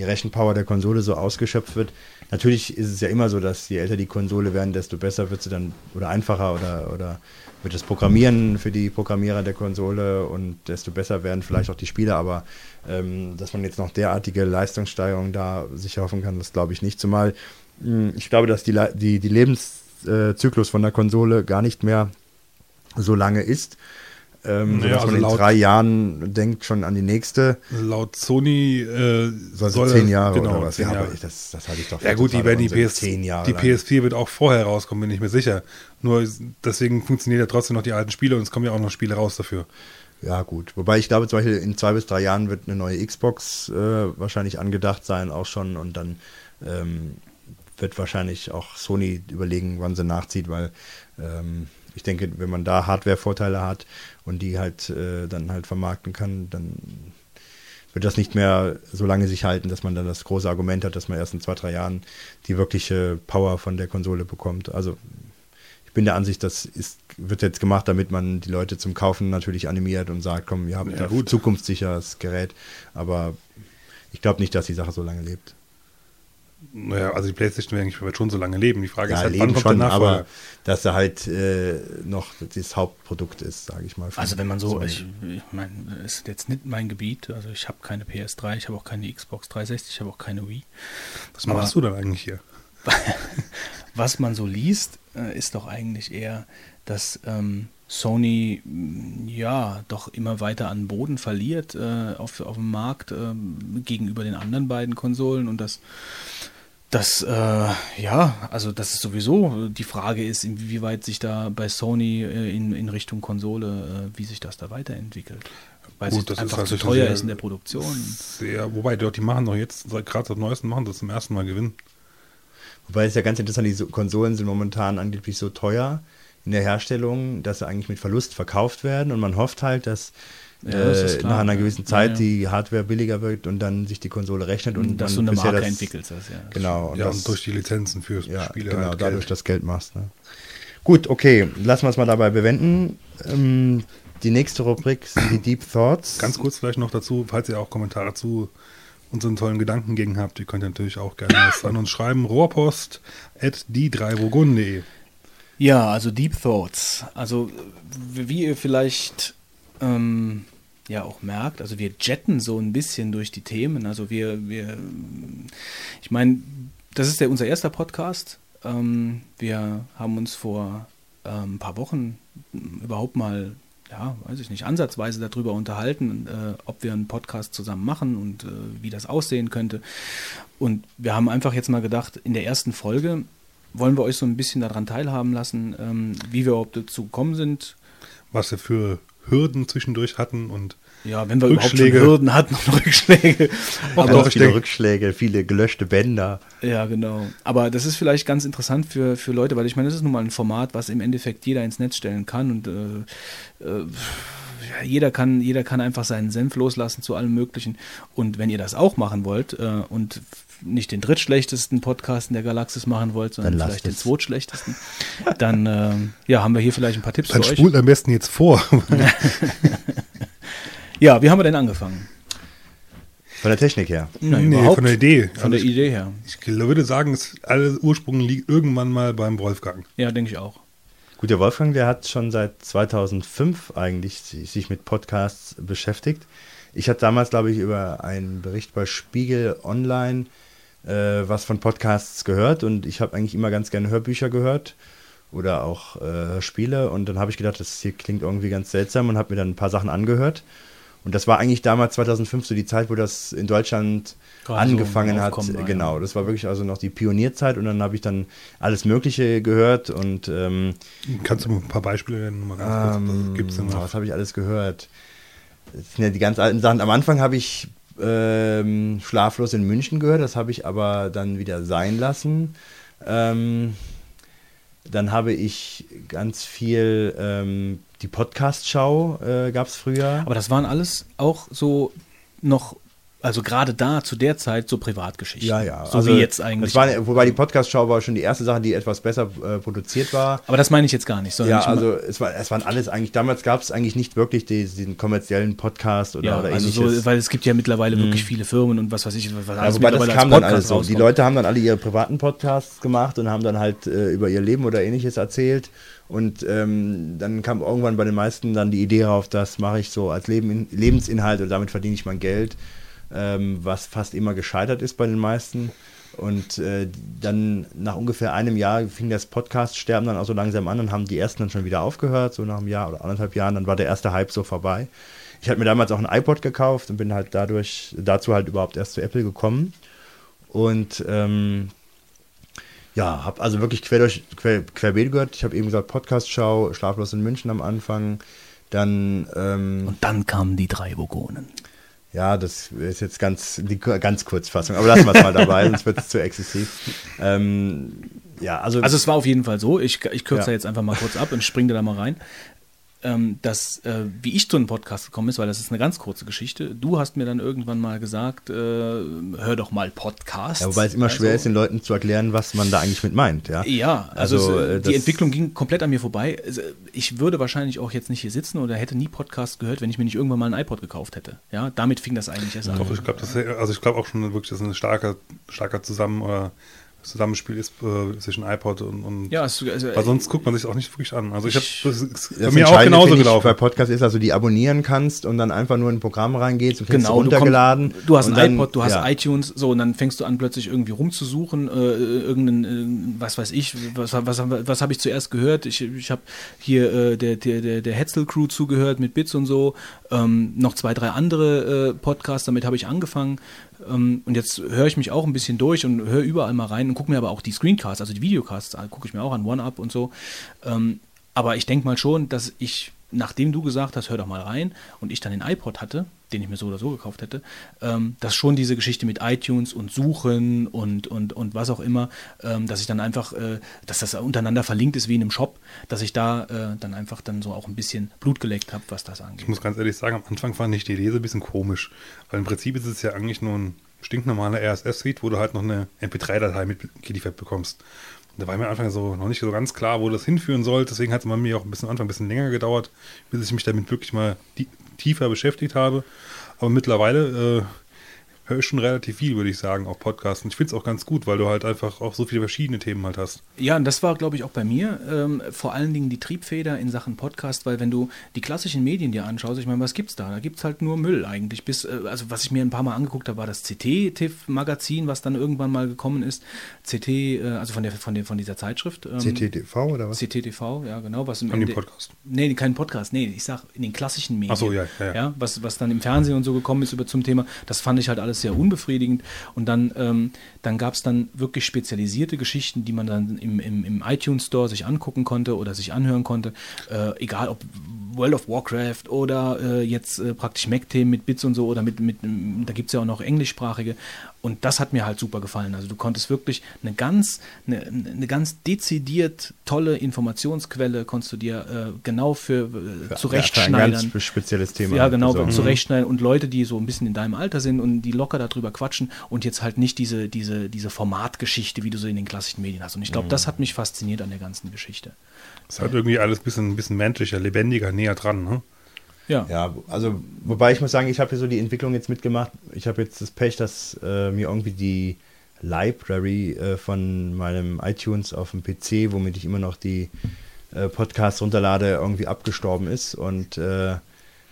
die Rechenpower der Konsole so ausgeschöpft wird. Natürlich ist es ja immer so, dass je älter die Konsole werden, desto besser wird sie dann oder einfacher oder, oder wird das Programmieren für die Programmierer der Konsole und desto besser werden vielleicht auch die Spiele, aber ähm, dass man jetzt noch derartige Leistungssteigerung da sich hoffen kann, das glaube ich nicht. Zumal mh, ich glaube, dass die, die, die Lebenszyklus von der Konsole gar nicht mehr so lange ist. Ähm, Naja, sodass man also in drei Jahren denkt schon an die nächste. Laut Sony äh, Soll soll zehn Jahre genau, oder was? zehn Ja, Jahre. aber ich- das, das halte ich doch Ja gut, die werden die. PS, zehn Jahre die lang. PS4 wird auch vorher rauskommen, bin ich mir sicher. Nur deswegen funktioniert ja trotzdem noch die alten Spiele und es kommen ja auch noch Spiele raus dafür. Ja, gut. Wobei ich glaube, zum Beispiel in zwei bis drei Jahren wird eine neue Xbox äh, wahrscheinlich angedacht sein, auch schon. Und dann ähm, wird wahrscheinlich auch Sony überlegen, wann sie nachzieht, weil ähm, ich denke, wenn man da Hardware-Vorteile hat und die halt äh, dann halt vermarkten kann, dann wird das nicht mehr so lange sich halten, dass man dann das große Argument hat, dass man erst in zwei, drei Jahren die wirkliche Power von der Konsole bekommt. Also ich bin der Ansicht, das ist, wird jetzt gemacht, damit man die Leute zum Kaufen natürlich animiert und sagt, komm, ihr habt Ja, gut. zukunftssicheres Gerät. Aber ich glaube nicht, dass die Sache so lange lebt. Naja, also die Playstation wird eigentlich schon so lange leben. Die Frage Ja, ist halt, leben kommt schon, der Nachfolger? aber dass er halt äh, noch das Hauptprodukt ist, sage ich mal. Also wenn man so, So. ich, ich meine, ist jetzt nicht mein Gebiet. Also ich habe keine PS3, ich habe auch keine Xbox 360, ich habe auch keine Wii. Was machst du dann eigentlich hier? [LAUGHS] Was man so liest, äh, ist doch eigentlich eher, dass ähm, Sony mh, ja doch immer weiter an Boden verliert äh, auf, auf dem Markt ähm, gegenüber den anderen beiden Konsolen und dass das äh, ja, also dass es sowieso die Frage ist, inwieweit sich da bei Sony äh, in, in Richtung Konsole, äh, wie sich das da weiterentwickelt. Weil Gut, es das ist einfach zu teuer sehr- ist in der Produktion. Sehr, wobei, dort, die machen doch jetzt, gerade seit neuestem machen das zum ersten Mal Gewinn. Wobei es ja ganz interessant, die so- Konsolen sind momentan angeblich so teuer in der Herstellung, dass sie eigentlich mit Verlust verkauft werden und man hofft halt, dass Ja, äh, klar, nach einer ja. gewissen Zeit Ja, ja. die Hardware billiger wird und dann sich die Konsole rechnet und dass man du eine Marke das, entwickelst. Das, ja. Genau. Und ja, das, und durch die Lizenzen für ja, Spiele. genau, halt dadurch Geld. das Geld machst. Ne? Gut, okay, lassen wir es mal dabei bewenden. Ähm, die nächste Rubrik sind die Deep Thoughts. Ganz kurz vielleicht noch dazu, falls ihr auch Kommentare zu unseren tollen Gedankengängen habt, ihr könnt natürlich auch gerne was an uns schreiben. Rohrpost at die3burgunden.de. Ja, also Deep Thoughts. Also wie ihr vielleicht ähm, ja auch merkt, also wir jetten so ein bisschen durch die Themen. Also wir, wir ich meine, das ist der unser erster Podcast. Ähm, wir haben uns vor ähm, ein paar Wochen überhaupt mal, ja, weiß ich nicht, ansatzweise darüber unterhalten, äh, ob wir einen Podcast zusammen machen und äh, wie das aussehen könnte. Und wir haben einfach jetzt mal gedacht, in der ersten Folge wollen wir euch so ein bisschen daran teilhaben lassen, ähm, wie wir überhaupt dazu gekommen sind. Was wir für Hürden zwischendurch hatten und Ja, wenn wir Rückschläge. überhaupt schon Hürden hatten und Rückschläge. [LAUGHS] Ganz doch, viele denk- Rückschläge, viele gelöschte Bänder. Ja, genau. Aber das ist vielleicht ganz interessant für, für Leute, weil ich meine, das ist nun mal ein Format, was im Endeffekt jeder ins Netz stellen kann und äh, äh, jeder kann, jeder kann einfach seinen Senf loslassen zu allem Möglichen. Und wenn ihr das auch machen wollt äh, und nicht den drittschlechtesten Podcast in der Galaxis machen wollt, sondern Dann vielleicht den es. zweitschlechtesten, dann [LAUGHS] äh, ja, haben wir hier vielleicht ein paar Tipps dann für euch. spult am besten jetzt vor. [LAUGHS] Ja, wie haben wir denn angefangen? Von der Technik her. Nein, nee, überhaupt von der Idee. Von der Also ich, Idee her. ich würde sagen, es, alle Ursprung liegt irgendwann mal beim Wolfgang. Ja, denke ich auch. Gut, der Wolfgang, der hat schon seit 2005 eigentlich si- sich mit Podcasts beschäftigt. Ich hatte damals, glaube ich, über einen Bericht bei Spiegel Online äh, was von Podcasts gehört und ich habe eigentlich immer ganz gerne Hörbücher gehört oder auch äh, Spiele und dann habe ich gedacht, das hier klingt irgendwie ganz seltsam und habe mir dann ein paar Sachen angehört. Und das war eigentlich damals 2005 so die Zeit, wo das in Deutschland Gerade so angefangen im hat. War, genau, das war wirklich also noch die Pionierzeit und dann habe ich dann alles Mögliche gehört und ähm, Kannst du mir ein paar Beispiele nennen? Mal ganz kurz. ähm, Was gibt's denn noch? Was habe ich alles gehört? Das sind ja die ganz alten Sachen. Am Anfang habe ich ähm, Schlaflos in München gehört, das habe ich aber dann wieder sein lassen. Ähm, dann habe ich ganz viel die die Podcast-Schau äh, gab es früher. Aber das waren alles auch so noch, also gerade da zu der Zeit so Privatgeschichten. ja, ja. So wie jetzt eigentlich. War, wobei die Podcast-Schau war schon die erste Sache, die etwas besser äh, produziert war. Aber das meine ich jetzt gar nicht. Ja, also es, war, es waren alles eigentlich, damals gab es eigentlich nicht wirklich die, diesen kommerziellen Podcast oder, ja, oder also ähnliches. so, weil es gibt ja mittlerweile wirklich viele Firmen und was weiß ich, was Ja, wobei das kam dann alles so. Die. Leute haben dann alle ihre privaten Podcasts gemacht und haben dann halt äh, über ihr Leben oder ähnliches erzählt. Und ähm, dann kam irgendwann bei den meisten dann die Idee rauf, das mache ich so als Leben, Lebensinhalt und damit verdiene ich mein Geld, ähm, was fast immer gescheitert ist bei den meisten. Und äh, dann nach ungefähr einem Jahr fing das Podcast-Sterben dann auch so langsam an und haben die ersten dann schon wieder aufgehört, so nach einem Jahr oder anderthalb Jahren, dann war der erste Hype so vorbei. Ich hatte mir damals auch ein iPod gekauft und bin halt dadurch, dazu halt überhaupt erst zu Apple gekommen. Und ähm, ja, habe also wirklich quer durch, quer, querbeet gehört. Ich habe eben gesagt, Podcast-Schau, Schlaflos in München am Anfang. Dann, ähm, Und dann kamen die drei Vogonen. Ja, das ist jetzt ganz, die ganz Kurzfassung, aber lassen wir es mal dabei, [LAUGHS] sonst wird es zu exzessiv. Ähm, ja, also, Also es war auf jeden Fall so, ich, ich kürze Ja. jetzt einfach mal kurz ab und springe da mal rein. Ähm, dass, äh, wie ich zu einem Podcast gekommen ist, weil das ist eine ganz kurze Geschichte. Du hast mir dann irgendwann mal gesagt, äh, hör doch mal Podcasts. Ja, wobei es immer Also- schwer ist, den Leuten zu erklären, was man da eigentlich mit meint. Ja, Ja, also, Also, es, äh, äh, die das- Entwicklung ging komplett an mir vorbei. Also, Ich würde wahrscheinlich auch jetzt nicht hier sitzen oder hätte nie Podcast gehört, wenn ich mir nicht irgendwann mal ein iPod gekauft hätte. Ja, damit fing das eigentlich erst an. Doch, ich glaube, das also ich glaube auch schon wirklich, dass ein starker, starker Zusammen oder Zusammenspiel ist äh, zwischen iPod und, und Ja, es, also, weil sonst guckt man sich auch nicht wirklich an. Also ich habe bei mir auch genauso ich, gelaufen. Bei Podcast ist also, die abonnieren kannst und dann einfach nur in ein Programm reingehst und kriegst Genau, du du, runtergeladen. kommst, du hast ein dann- iPod, du hast ja. iTunes, so und dann fängst du an plötzlich irgendwie rumzusuchen, äh, irgendeinen, äh, was weiß ich, was, was, was, was habe ich zuerst gehört? Ich, ich habe hier äh, der, der, der, der Hetzel Crew zugehört mit Bits und so, ähm, noch zwei, drei andere äh, Podcasts, damit habe ich angefangen. Ähm, und jetzt höre ich mich auch ein bisschen durch und höre überall mal rein und gucke mir aber auch die Screencasts, also die Videocasts, gucke ich mir auch an One-Up und so. Ähm, aber ich denke mal schon, dass ich, nachdem du gesagt hast, hör doch mal rein, und ich dann den iPod hatte, den ich mir so oder so gekauft hätte, ähm, dass schon diese Geschichte mit iTunes und Suchen und, und, und was auch immer, ähm, dass ich dann einfach, äh, dass das untereinander verlinkt ist wie in einem Shop, dass ich da äh, dann einfach dann so auch ein bisschen Blut geleckt habe, was das angeht. Ich muss ganz ehrlich sagen, am Anfang fand ich die so ein bisschen komisch. Weil im Prinzip ist es ja eigentlich nur ein stinknormaler RSS-Feed, wo du halt noch eine MP3-Datei mitgeliefert bekommst. Und da war mir am Anfang so noch nicht so ganz klar, wo das hinführen soll. Deswegen hat es bei mir auch ein bisschen am Anfang ein bisschen länger gedauert, bis ich mich damit wirklich mal die, tiefer beschäftigt habe. Aber mittlerweile äh, höre ich schon relativ viel, würde ich sagen, auf Podcasts. Und ich finde es auch ganz gut, weil du halt einfach auch so viele verschiedene Themen halt hast. Ja, und das war, glaube ich, auch bei mir ähm, vor allen Dingen die Triebfeder in Sachen Podcast, weil wenn du die klassischen Medien dir anschaust, ich meine, was gibt's da? Da gibt's halt nur Müll eigentlich. Bis, äh, also was ich mir ein paar Mal angeguckt habe, war das CT-TIF-Magazin, was dann irgendwann mal gekommen ist. CT, äh, also von der, von der, von dieser Zeitschrift. Ähm, CTTV oder was? CTTV, ja genau. Was im An dem Ende- Podcast. Nee, kein Podcast, nee, ich sag in den klassischen Medien. Ach so, ja, ja, ja. was, was dann im Fernsehen und so gekommen ist über zum Thema, das fand ich halt alles sehr unbefriedigend. Und dann, ähm, dann gab es dann wirklich spezialisierte Geschichten, die man dann im, im, im iTunes Store sich angucken konnte oder sich anhören konnte. Äh, egal ob World of Warcraft oder äh, jetzt äh, praktisch Mac-Themen mit Bits und so oder mit, mit da gibt es ja auch noch englischsprachige. Und das hat mir halt super gefallen. Also du konntest wirklich eine ganz, eine, eine ganz dezidiert tolle Informationsquelle konntest du dir äh, genau für, äh, Für zurechtschneidern. ein ganz spezielles Thema. Ja, genau, besorgen. zurechtschneiden und Leute, die so ein bisschen in deinem Alter sind und die locker darüber quatschen und jetzt halt nicht diese, diese, diese Formatgeschichte, wie du sie in den klassischen Medien hast. Und ich glaube, das hat mich fasziniert an der ganzen Geschichte. Es ist halt irgendwie alles ein bisschen, ein bisschen menschlicher, lebendiger, näher dran. Ne? Ja. Ja, also wobei ich muss sagen, ich habe hier so die Entwicklung jetzt mitgemacht. Ich habe jetzt das Pech, dass äh, mir irgendwie die Library äh, von meinem iTunes auf dem PC, womit ich immer noch die äh, Podcasts runterlade, irgendwie abgestorben ist. Und äh,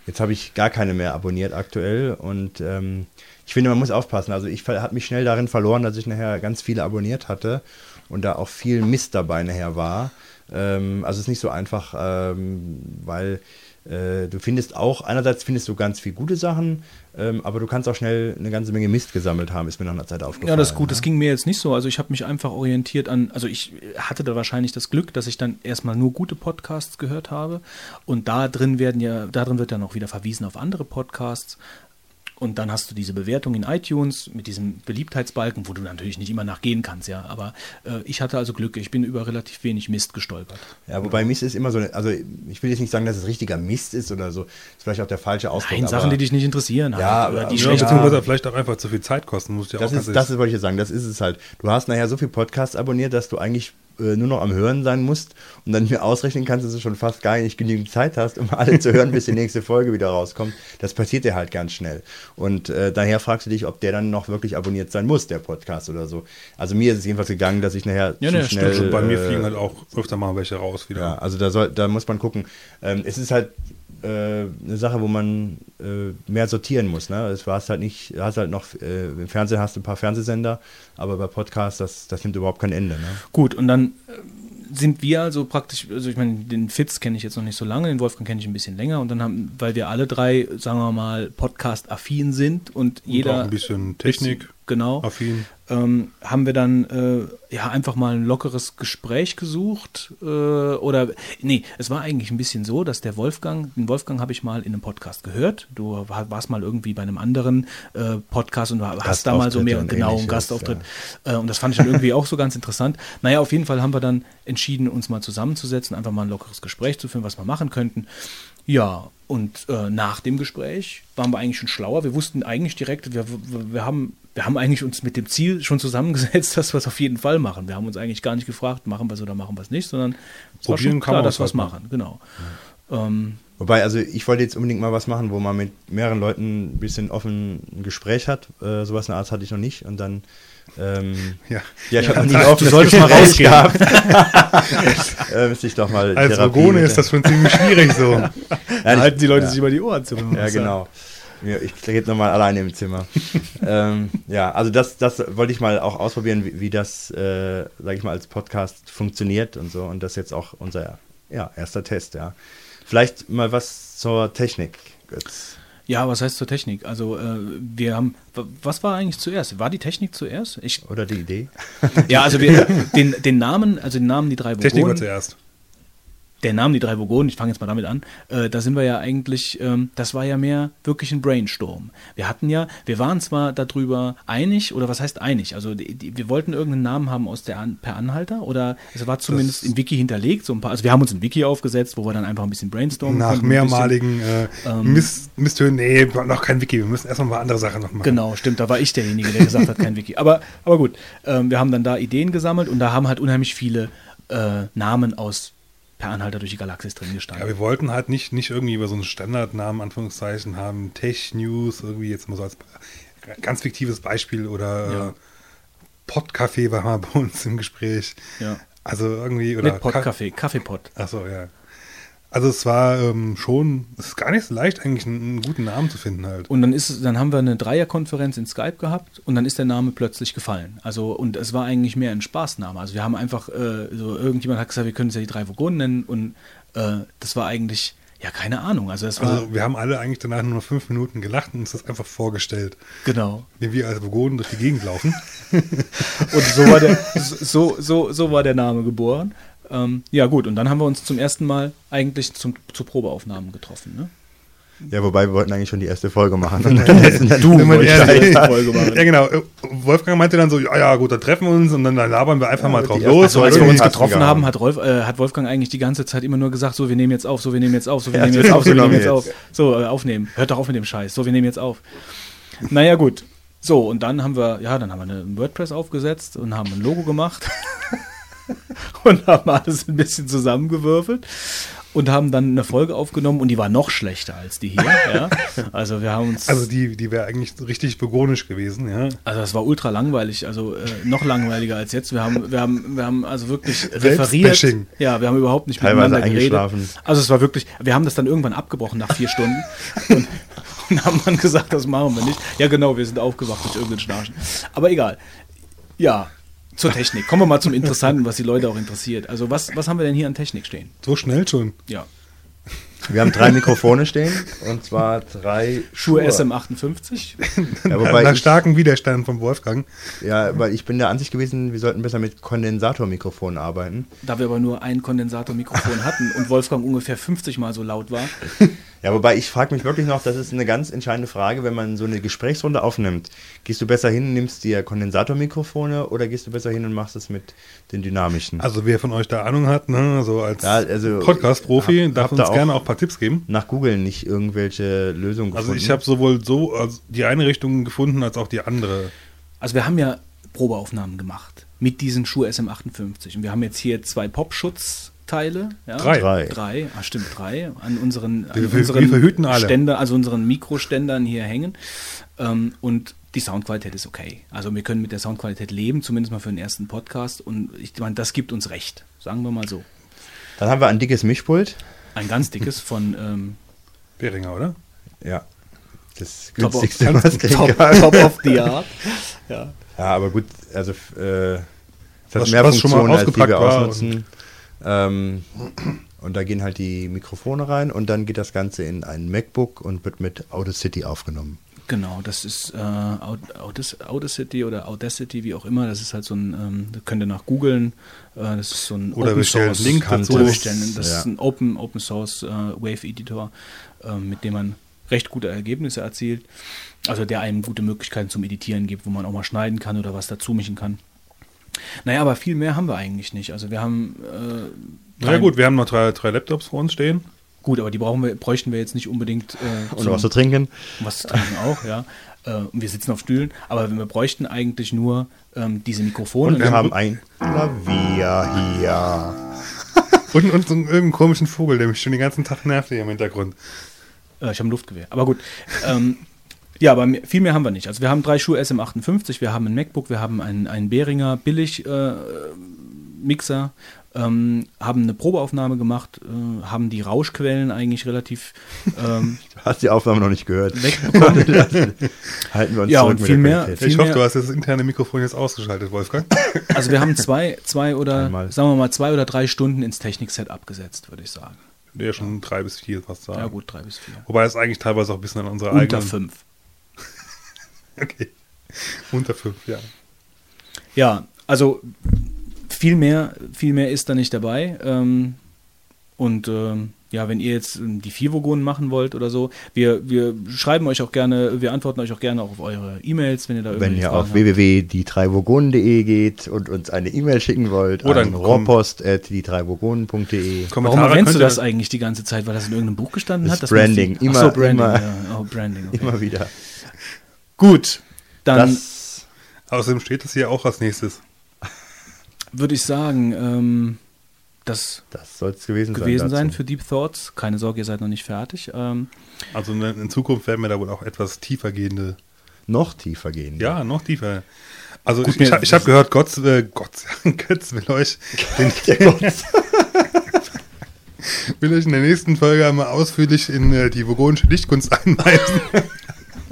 jetzt habe ich gar keine mehr abonniert aktuell. Und ähm, ich finde, man muss aufpassen. Also ich habe mich schnell darin verloren, dass ich nachher ganz viele abonniert hatte und da auch viel Mist dabei nachher war. Ähm, also es ist nicht so einfach, ähm, weil du findest auch, einerseits findest du ganz viele gute Sachen, ähm, aber du kannst auch schnell eine ganze Menge Mist gesammelt haben, ist mir nach einer Zeit aufgefallen. Ja, das ist gut. ne? Das ging mir jetzt nicht so. Also ich habe mich einfach orientiert an, also ich hatte da wahrscheinlich das Glück, dass ich dann erstmal nur gute Podcasts gehört habe. Und da drin werden ja, da drin wird dann auch wieder verwiesen auf andere Podcasts. Und dann hast du diese Bewertung in iTunes mit diesem Beliebtheitsbalken, wo du natürlich nicht immer nachgehen kannst, ja. Aber äh, ich hatte also Glück, ich bin über relativ wenig Mist gestolpert. Ja, wobei Mist ist immer so, eine, also ich will jetzt nicht sagen, dass es richtiger Mist ist oder so, ist vielleicht auch der falsche Ausdruck. Nein, Sachen, aber die dich nicht interessieren Ja, halt, oder die Ja, Ja, beziehungsweise vielleicht auch einfach zu viel Zeit kosten, muss ich ja das auch ist, das ist, wollte ich jetzt sagen, das ist es halt. Du hast nachher so viel Podcasts abonniert, dass du eigentlich äh, nur noch am Hören sein musst und dann mir ausrechnen kannst, dass du schon fast gar nicht genügend Zeit hast, um alle zu hören, bis die nächste Folge wieder rauskommt. Das passiert dir halt ganz schnell. Und äh, daher fragst du dich, ob der dann noch wirklich abonniert sein muss, der Podcast oder so. Also mir ist es jedenfalls gegangen, dass ich nachher Ja, zu ne, stimmt schnell... schon. Bei mir äh, fliegen halt auch öfter mal welche raus wieder. ja, also da, soll, da muss man gucken. Ähm, es ist halt eine Sache, wo man äh, mehr sortieren muss. Ne? Es war halt nicht, du hast halt noch, äh, im Fernsehen hast du ein paar Fernsehsender, aber bei Podcasts, das, das nimmt überhaupt kein Ende. Ne? Gut, und dann äh, sind wir also praktisch, also ich meine, den Fitz kenne ich jetzt noch nicht so lange, den Wolfgang kenne ich ein bisschen länger und dann haben, weil wir alle drei, sagen wir mal, Podcast-affin sind und Und auch jeder. ein bisschen Technik. Genau. Affin. Ähm, haben wir dann äh, ja einfach mal ein lockeres Gespräch gesucht äh, oder nee, es war eigentlich ein bisschen so, dass der Wolfgang, den Wolfgang habe ich mal in einem Podcast gehört. Du warst mal irgendwie bei einem anderen äh, Podcast und hast da mal so mehr genau einen Gastauftritt ja. Äh, und das fand ich dann irgendwie auch so ganz interessant. Naja, auf jeden Fall haben wir dann entschieden, uns mal zusammenzusetzen, einfach mal ein lockeres Gespräch zu führen, was wir machen könnten. Ja, und äh, nach dem Gespräch waren wir eigentlich schon schlauer. Wir wussten eigentlich direkt, wir, wir, haben, wir haben eigentlich uns mit dem Ziel schon zusammengesetzt, [LAUGHS] dass wir es auf jeden Fall machen. Wir haben uns eigentlich gar nicht gefragt, machen wir es oder machen wir es nicht, sondern es war schon klar, dass wir es machen. Genau. Ja. Ähm, Wobei, also ich wollte jetzt unbedingt mal was machen, wo man mit mehreren Leuten ein bisschen offen ein Gespräch hat. Äh, sowas in der Art hatte ich noch nicht. Und dann ähm, [LAUGHS] ja. ja, ich ja, habe noch nie offen Du solltest [LAUGHS] mal rausgehen. gehabt. äh, müsste ich doch mal Als Rogone ist das schon ziemlich schwierig so. ja, da halten die Leute sich über die Ohren zu. Ja, genau. Ich rede nochmal alleine im Zimmer. [LAUGHS] ähm, ja, also das, das wollte ich mal auch ausprobieren, wie, wie das, äh, sage ich mal, als Podcast funktioniert und so. Und das ist jetzt auch unser ja, erster Test, ja. Vielleicht mal was zur Technik, Götz. Ja, was heißt zur Technik? Also äh, wir haben, was war eigentlich zuerst? War die Technik zuerst? Ich, Oder die Idee? ja, also wir, [LAUGHS] den, den Namen, also den Namen die drei Vogonen. Technik war zuerst der Name Die drei Vogonen, ich fange jetzt mal damit an, äh, da sind wir ja eigentlich, ähm, das war ja mehr wirklich ein Brainstorm. Wir hatten ja, wir waren zwar darüber einig, oder was heißt einig? Also die, die, wir wollten irgendeinen Namen haben aus der An per Anhalter, oder es war zumindest das im Wiki hinterlegt, so ein paar, also wir haben uns ein Wiki aufgesetzt, wo wir dann einfach ein bisschen brainstormen Nach konnten, mehrmaligen äh, ähm, Mist, Misthören, nee, noch kein Wiki, wir müssen erstmal mal andere Sachen noch machen. Genau, stimmt, da war ich derjenige, der gesagt hat, kein Wiki. Aber, aber gut, ähm, wir haben dann da Ideen gesammelt und da haben halt unheimlich viele äh, Namen aus per Anhalter durch die Galaxis drin gestanden. Ja, wir wollten halt nicht, nicht irgendwie über so einen Standardnamen, Anführungszeichen, haben, Tech News, irgendwie jetzt mal so als ganz fiktives Beispiel oder ja. Podcafé war mal bei uns im Gespräch. Ja. Also irgendwie, oder. Mit Podcafé, Kaffeepot. Achso, ja. Also es war ähm, schon, es ist gar nicht so leicht, eigentlich einen, einen, guten Namen zu finden halt. Und dann ist dann haben wir eine Dreierkonferenz in Skype gehabt und dann ist der Name plötzlich gefallen. Also und es war eigentlich mehr ein Spaßname. Also wir haben einfach, äh, so irgendjemand hat gesagt, wir können es ja die drei Vogonen nennen und äh, das war eigentlich, ja, keine Ahnung. Also, es war, also wir haben alle eigentlich danach nur noch fünf Minuten gelacht und uns das einfach vorgestellt. Genau. Wie wir als Vogonen durch die Gegend laufen. [LAUGHS] und so war der, so, so, so war der Name geboren. Ähm, ja, gut, und dann haben wir uns zum ersten Mal eigentlich zum, zu Probeaufnahmen getroffen. Ne? Ja, wobei wir wollten eigentlich schon die erste Folge machen. [LAUGHS] du wolltest die erste Folge machen. Ja, genau. Wolfgang meinte dann so, ja, ja, gut, dann treffen wir uns und dann labern wir einfach ja, mal drauf los. Also, als wir uns getroffen haben, hat, Rolf, äh, hat Wolfgang eigentlich die ganze Zeit immer nur gesagt, so, wir nehmen jetzt auf, so, wir nehmen jetzt auf, so, wir nehmen jetzt auf, so, wir nehmen jetzt auf. So, äh, aufnehmen. Hört doch auf mit dem Scheiß. So, wir nehmen jetzt auf. Naja, gut. So, und dann haben wir, ja, dann haben wir eine WordPress aufgesetzt und haben ein Logo gemacht. [LAUGHS] [LAUGHS] und haben alles ein bisschen zusammengewürfelt und haben dann eine Folge aufgenommen und die war noch schlechter als die hier. [LAUGHS] Ja. Also wir haben uns. Also die, die wäre eigentlich richtig begonisch gewesen, ja. Also das war ultra langweilig, also äh, noch langweiliger als jetzt. Wir haben, wir haben, wir haben also wirklich referiert. Ja, wir haben überhaupt nicht Teilweise miteinander geredet. Also es war wirklich, wir haben das dann irgendwann abgebrochen nach vier Stunden [LAUGHS] und, und haben dann gesagt, das machen wir nicht. Ja genau, wir sind aufgewacht durch irgendeinen Schnarchen. Aber egal. Ja, zur Technik. Kommen wir mal zum Interessanten, was die Leute auch interessiert. Also was, was haben wir denn hier an Technik stehen? So schnell schon. Ja. Wir haben drei Mikrofone stehen und zwar drei Schuhe, SM58. Ja, wobei Nach starkem Widerstand vom Wolfgang. Ja, weil ich bin der Ansicht gewesen, wir sollten besser mit Kondensatormikrofonen arbeiten. Da wir aber nur ein Kondensatormikrofon hatten und Wolfgang ungefähr 50 Mal so laut war. Ja, wobei ich frage mich wirklich noch, das ist eine ganz entscheidende Frage, wenn man so eine Gesprächsrunde aufnimmt. Gehst du besser hin, nimmst dir Kondensatormikrofone oder gehst du besser hin und machst es mit den dynamischen? Also wer von euch da Ahnung hat, ne, so als ja, also Podcast-Profi, darf uns gerne auch ein paar Tipps geben. Nach Google nicht irgendwelche Lösungen gefunden. Also ich habe sowohl so also die eine Richtung gefunden, als auch die andere. Also wir haben ja Probeaufnahmen gemacht mit diesen Schuh SM58 und wir haben jetzt hier zwei Popschutz Teile. Ja? Drei. Drei. drei. Ah, stimmt, drei. An unseren, an wir, unseren wir verhüten alle. Ständer, also unseren Mikroständern hier hängen. Ähm, und die Soundqualität ist okay. Also wir können mit der Soundqualität leben, zumindest mal für den ersten Podcast. Und ich meine, das gibt uns recht. Sagen wir mal so. Dann haben wir ein dickes Mischpult. Ein ganz dickes von ähm, Behringer, oder? Ja. Das günstigste, top of, was top, top of the art. Ja. ja, aber gut, also äh, hat was, mehr was Funktionen, als die wir ausnutzen. Ähm, und da gehen halt die Mikrofone rein und dann geht das Ganze in ein MacBook und wird mit Audacity aufgenommen. Genau, das ist äh, Audacity oder Audacity, wie auch immer. Das ist halt so ein, ähm, da könnt ihr nach googeln. Äh, das ist so ein Oder stellen einen Link dazu. Oder wir stellen, das Ja. ist ein Open, Open Source äh, Wave Editor, äh, mit dem man recht gute Ergebnisse erzielt. Also der einem gute Möglichkeiten zum Editieren gibt, wo man auch mal schneiden kann oder was dazu mischen kann. Naja, aber viel mehr haben wir eigentlich nicht. Also wir haben äh, Na ja, gut, wir haben noch drei, drei Laptops vor uns stehen. gut, aber die brauchen wir, bräuchten wir jetzt nicht unbedingt äh, Und was zu trinken. und was zu trinken auch, ja. Äh, und wir sitzen auf Stühlen, aber wir bräuchten eigentlich nur ähm, diese Mikrofone. Und wir haben ein Klavier hier. [LAUGHS] Und, und so einen irgendeinen komischen Vogel, der mich schon den ganzen Tag nervt hier im Hintergrund. Äh, ich habe ein Luftgewehr. Aber gut. Ähm, ja, aber viel mehr haben wir nicht. Also wir haben drei Schuhe SM58, wir haben ein MacBook, wir haben einen, einen Behringer billig äh, Mixer, ähm, haben eine Probeaufnahme gemacht, äh, haben die Rauschquellen eigentlich relativ ähm, [LAUGHS] Du hast die Aufnahme noch nicht gehört. wegbekommen. [LAUGHS] Halten wir uns Ja, zurück und mit viel der mehr-. Viel ich hoffe, mehr- du hast das interne Mikrofon jetzt ausgeschaltet, Wolfgang. [LAUGHS] Also wir haben zwei, zwei oder Einmal. sagen wir mal zwei oder drei Stunden ins Technik-Set abgesetzt, würde ich sagen. Ja, schon drei bis vier fast sagen. Ja gut, drei bis vier. Wobei es eigentlich teilweise auch ein bisschen an unserer Unter eigenen... fünf. Okay. Unter fünf, ja. Ja, also viel mehr, viel mehr ist da nicht dabei. Ähm, und ähm, ja, wenn ihr jetzt ähm, die vier Vogonen machen wollt oder so, wir, wir schreiben euch auch gerne, wir antworten euch auch gerne auf eure E-Mails, wenn ihr da Wenn ihr auf habt. www.die3vogonen.de geht und uns eine E-Mail schicken wollt, Oder an ein Kom- rohrpost.die3vogonen.de. Warum erwähnst du das eigentlich die ganze Zeit? Weil das in irgendeinem Buch gestanden Das hat? ist Branding. Ach so, Immer- Branding. immer- Ja. Oh, Branding. Okay. Immer wieder. Gut, dann Das Außerdem steht es hier auch als nächstes. würde ich sagen, ähm, das das soll es gewesen, gewesen sein dazu. für Deep Thoughts. Keine Sorge, ihr seid noch nicht fertig. Ähm, Also in, in Zukunft werden wir da wohl auch etwas tiefer gehende... Noch tiefer gehen. Ja, noch tiefer. Also Gut, ich, ich, ich habe gehört, Gott, äh, Gott, [LAUGHS] Götz will euch, den, Der Gott. [LAUGHS] will euch in der nächsten Folge einmal ausführlich in äh, die vogonische Dichtkunst einweisen. [LAUGHS]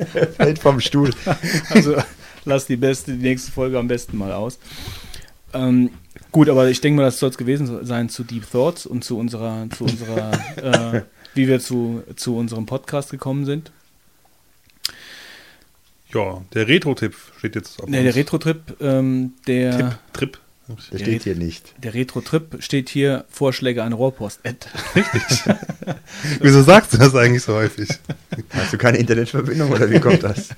[LAUGHS] fällt vom Stuhl. [LAUGHS] Also lass die beste, die nächste Folge am besten mal aus. Ähm, gut, aber ich denke mal, das soll es gewesen sein zu Deep Thoughts und zu unserer, zu unserer, äh, [LAUGHS] wie wir zu, zu unserem Podcast gekommen sind. ja, der Retro-Tipp steht jetzt auf Nee, der uns. Retro-Trip, ähm, der, Tipp, Trip. Der steht hier nicht. der Retro-Trip steht hier Vorschläge an Rohrpost. Ad. [LAUGHS] [LAUGHS] Wieso sagst du das eigentlich so häufig? Hast du keine Internetverbindung oder wie kommt das?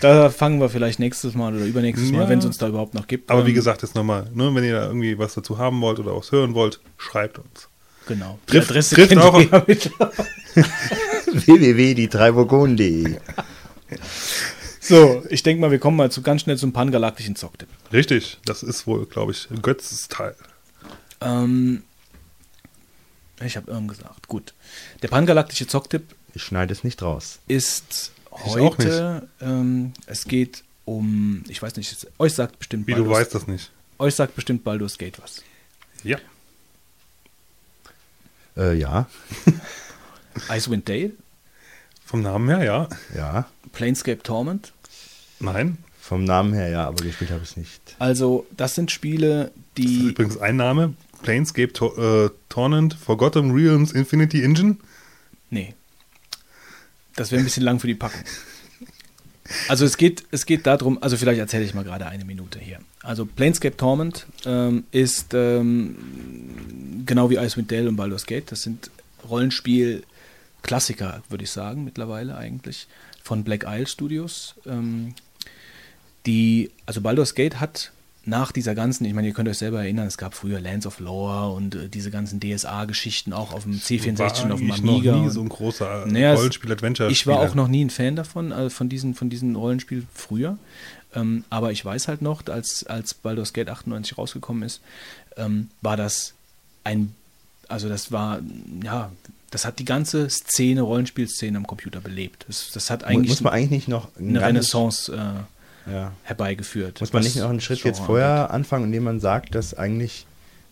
Da fangen wir vielleicht nächstes Mal oder übernächstes Mal, Ja. wenn es uns da überhaupt noch gibt. Aber wie Ähm, gesagt, jetzt nochmal, ne, wenn ihr da irgendwie was dazu haben wollt oder was hören wollt, schreibt uns. Genau. Die Trifft- Adresse trifft kennt auch- ihr ja mittlerweile. [LAUGHS] www.die3vogonen.de So, ich denke mal, wir kommen mal zu, ganz schnell zum pangalaktischen Zocktipp. Richtig, das ist wohl, glaube ich, Götzes Teil. Ähm, ich habe irgend gesagt. Gut. Der pangalaktische Zocktipp Ich schneide es nicht raus. ist Ich auch heute, ähm, es geht um, ich weiß nicht, es- euch sagt bestimmt Wie du Baldur's- weißt das nicht. Euch sagt bestimmt Baldur's Gate was. Ja. Äh, ja, [LAUGHS] Icewind Dale, Vom Namen her, ja. ja. Planescape Torment. Nein. Vom Namen her ja, aber gespielt habe ich es nicht. Also, das sind Spiele, Das ist die. übrigens ein Name. Planescape Tor äh, Torrent, Forgotten Realms Infinity Engine. Nee. Das wäre ein bisschen lang für die Packung. Also es geht, es geht darum, also vielleicht erzähle ich mal gerade eine Minute hier. Also Planescape Torment ähm, ist ähm, genau wie Icewind Dale und Baldur's Gate. Das sind Rollenspiel-Klassiker, würde ich sagen, mittlerweile eigentlich, von Black Isle Studios. Ähm, die, also Baldur's Gate hat nach dieser ganzen, ich meine, ihr könnt euch selber erinnern, es gab früher Lands of Lore und äh, diese ganzen DSA-Geschichten auch auf dem C64 und auf dem Amiga. noch nie und- so ein großer Naja, Rollenspiel-Adventure. ich war auch noch nie ein Fan davon, äh, von diesen, von diesen Rollenspielen früher. Ähm, aber ich weiß halt noch, als, als Baldur's Gate 98 rausgekommen ist, ähm, war das ein, also das war, ja, das hat die ganze Szene, Rollenspielszene am Computer belebt. Das, das hat eigentlich muss man eigentlich nicht noch ein eine Renaissance äh, Ja. herbeigeführt. Muss man nicht noch einen Schritt Genre jetzt vorher anfangen, indem man sagt, dass eigentlich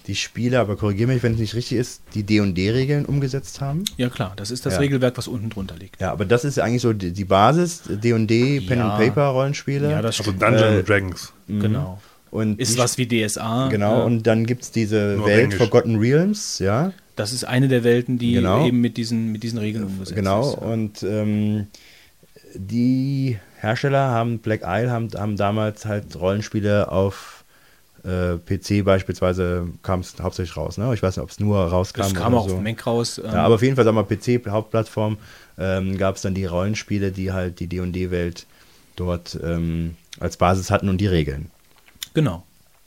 die Spieler, aber korrigiere mich, wenn es nicht richtig ist, die D&D-Regeln umgesetzt haben? Ja klar, das ist das Ja. Regelwerk, was unten drunter liegt. Ja, aber das ist ja eigentlich so die, die Basis, D&D, Pen Ja. and Paper Rollenspiele. Ja, das Also stimmt. Dungeon Äh, Dragons. genau. Und Ist was wie DSA. Genau, äh, und dann gibt es diese Nur Welt Englisch. Forgotten Realms, ja, das ist eine der Welten, die Genau. eben mit diesen, mit diesen Regeln umgesetzt genau. ist. Und ähm, die Hersteller haben, Black Isle, haben, haben damals halt Rollenspiele auf äh, PC beispielsweise kam es hauptsächlich raus. Ne? Ich weiß nicht, ob es nur rauskam. Es kam oder auch so. auf Mac raus. ähm, Ja, aber auf jeden Fall, sagen wir PC, Hauptplattform, ähm, gab es dann die Rollenspiele, die halt die D&D-Welt dort ähm, als Basis hatten und die Regeln. Genau.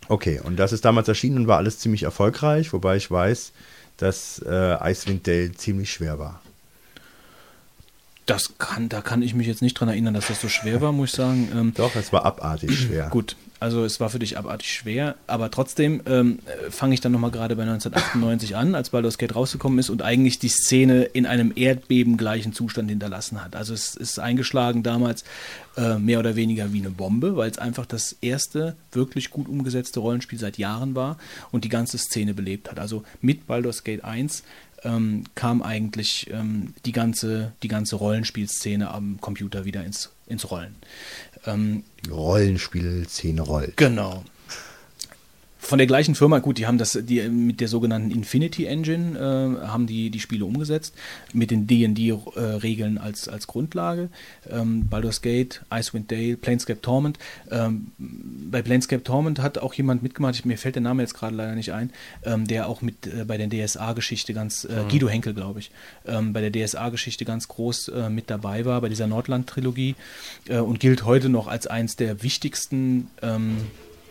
Okay, und das ist damals erschienen und war alles ziemlich erfolgreich, wobei ich weiß, dass äh, Icewind Dale ziemlich schwer war. Das kann, da kann ich mich jetzt nicht dran erinnern, dass das so schwer war, muss ich sagen. Ähm, Doch, es war abartig schwer. Gut, also es war für dich abartig schwer, aber trotzdem ähm, äh, fange ich dann nochmal gerade bei 1998 an, als Baldur's Gate rausgekommen ist und eigentlich die Szene in einem erdbebengleichen Zustand hinterlassen hat. Also es ist eingeschlagen damals äh, mehr oder weniger wie eine Bombe, weil es einfach das erste wirklich gut umgesetzte Rollenspiel seit Jahren war und die ganze Szene belebt hat. Also mit Baldur's Gate 1 ähm, kam eigentlich ähm, die, ganze, die ganze Rollenspielszene am Computer wieder ins, ins Rollen. Ähm, Rollenspiel, Szene rollt. Genau. Von der gleichen Firma, gut, die haben das die, mit der sogenannten Infinity Engine äh, haben die die Spiele umgesetzt, mit den D&D-Regeln als, als Grundlage. Ähm, Baldur's Gate, Icewind Dale, Planescape Torment. Ähm, bei Planescape Torment hat auch jemand mitgemacht, ich, mir fällt der Name jetzt gerade leider nicht ein, ähm, der auch mit äh, bei der DSA-Geschichte ganz, äh, Guido Henkel, glaube ich, ähm, bei der DSA-Geschichte ganz groß äh, mit dabei war, bei dieser Nordland-Trilogie äh, und gilt heute noch als eins der wichtigsten ähm,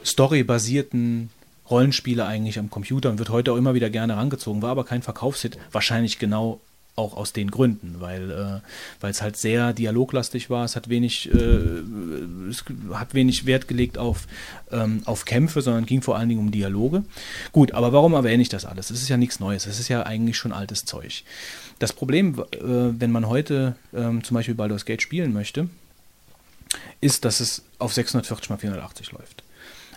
storybasierten Rollenspiele eigentlich am Computer und wird heute auch immer wieder gerne rangezogen, war aber kein Verkaufshit, wahrscheinlich genau auch aus den Gründen, weil äh, es halt sehr dialoglastig war, es hat wenig äh, es hat wenig Wert gelegt auf ähm, auf Kämpfe, sondern ging vor allen Dingen um Dialoge. Gut, aber warum erwähne ich das alles? Es ist ja nichts Neues, es ist ja eigentlich schon altes Zeug. Das Problem, äh, wenn man heute ähm, zum Beispiel Baldur's Gate spielen möchte, ist, dass es auf 640 x 480 läuft.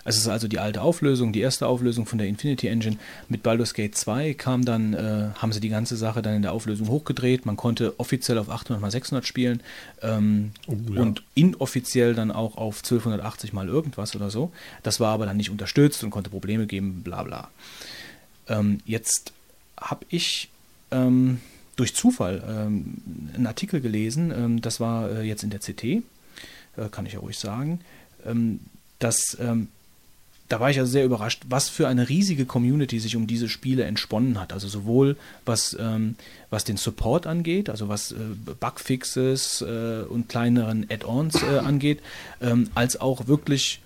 Es ist also die alte Auflösung, die erste Auflösung von der Infinity Engine. Mit Baldur's Gate 2 kam dann, äh, haben sie die ganze Sache dann in der Auflösung hochgedreht. Man konnte offiziell auf 800 x 600 spielen ähm, ja. und inoffiziell dann auch auf 1280 mal irgendwas oder so. Das war aber dann nicht unterstützt und konnte Probleme geben, bla bla. Ähm, jetzt habe ich ähm, durch Zufall ähm, einen Artikel gelesen, ähm, das war äh, jetzt in der CT, äh, kann ich ja ruhig sagen, ähm, dass ähm, da war ich also sehr überrascht, was für eine riesige Community sich um diese Spiele entsponnen hat. Also sowohl was, ähm, was den Support angeht, also was äh, Bugfixes äh, und kleineren Add-ons äh, angeht, ähm, als auch wirklich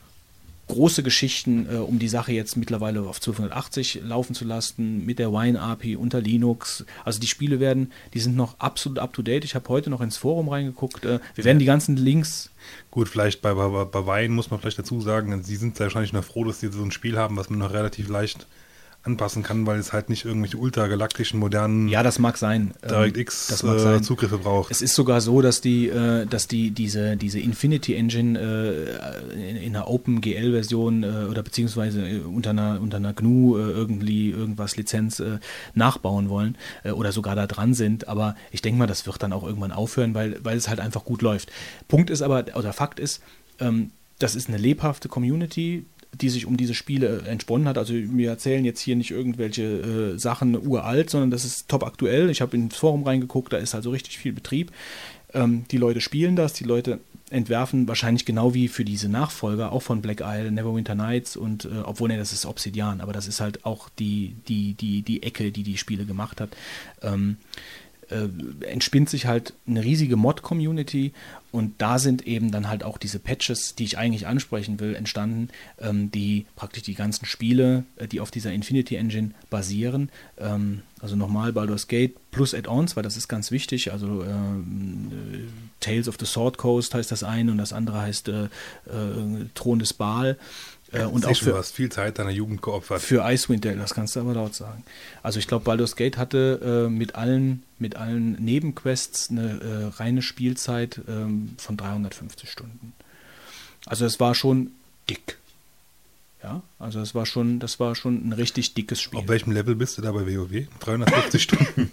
große Geschichten, äh, um die Sache jetzt mittlerweile auf 1280 laufen zu lassen, mit der Wine-API unter Linux. Also die Spiele werden, die sind noch absolut up-to-date. Ich habe heute noch ins Forum reingeguckt. Äh, wir werden die ganzen Links Gut, vielleicht bei, bei, bei Wein muss man vielleicht dazu sagen, sie sind wahrscheinlich noch froh, dass sie so ein Spiel haben, was man noch relativ leicht anpassen kann, weil es halt nicht irgendwelche ultragalaktischen modernen Ja, das mag sein. Ähm, DirectX das mag äh, sein. Zugriffe braucht. Es ist sogar so, dass die, äh, dass die diese, diese Infinity Engine äh, in, in einer OpenGL-Version oder beziehungsweise unter einer, unter einer GNU irgendwie irgendwas Lizenz nachbauen wollen oder sogar da dran sind. Aber ich denke mal, das wird dann auch irgendwann aufhören, weil, weil es halt einfach gut läuft. Punkt ist aber, oder Fakt ist, ähm, das ist eine lebhafte Community, die sich um diese Spiele entsponnen hat. Also wir erzählen jetzt hier nicht irgendwelche äh, Sachen uralt, sondern das ist top aktuell. Ich habe ins Forum reingeguckt, da ist also richtig viel Betrieb. Ähm, die Leute spielen das, die Leute entwerfen wahrscheinlich genau wie für diese Nachfolger, auch von Black Isle, Neverwinter Nights und äh, obwohl ne, das ist Obsidian, aber das ist halt auch die, die, die, die Ecke, die die Spiele gemacht hat. Ähm, äh, entspinnt sich halt eine riesige Mod-Community und da sind eben dann halt auch diese Patches, die ich eigentlich ansprechen will, entstanden, ähm, die praktisch die ganzen Spiele, äh, die auf dieser Infinity Engine basieren, ähm, also nochmal Baldur's Gate plus Add-ons, weil das ist ganz wichtig, also ähm, äh, Tales of the Sword Coast heißt das eine und das andere heißt äh, äh, Thron des Baal. Äh, und auch für, du hast viel Zeit deiner Jugend geopfert. für Icewind Dale, das kannst du aber laut sagen. Also ich glaube, Baldur's Gate hatte äh, mit allen mit allen Nebenquests eine äh, reine Spielzeit ähm, von 350 Stunden. Also es war schon dick. Ja, also es war schon, das war schon ein richtig dickes Spiel. Auf welchem Level bist du da bei WoW? 350 [LAUGHS] Stunden.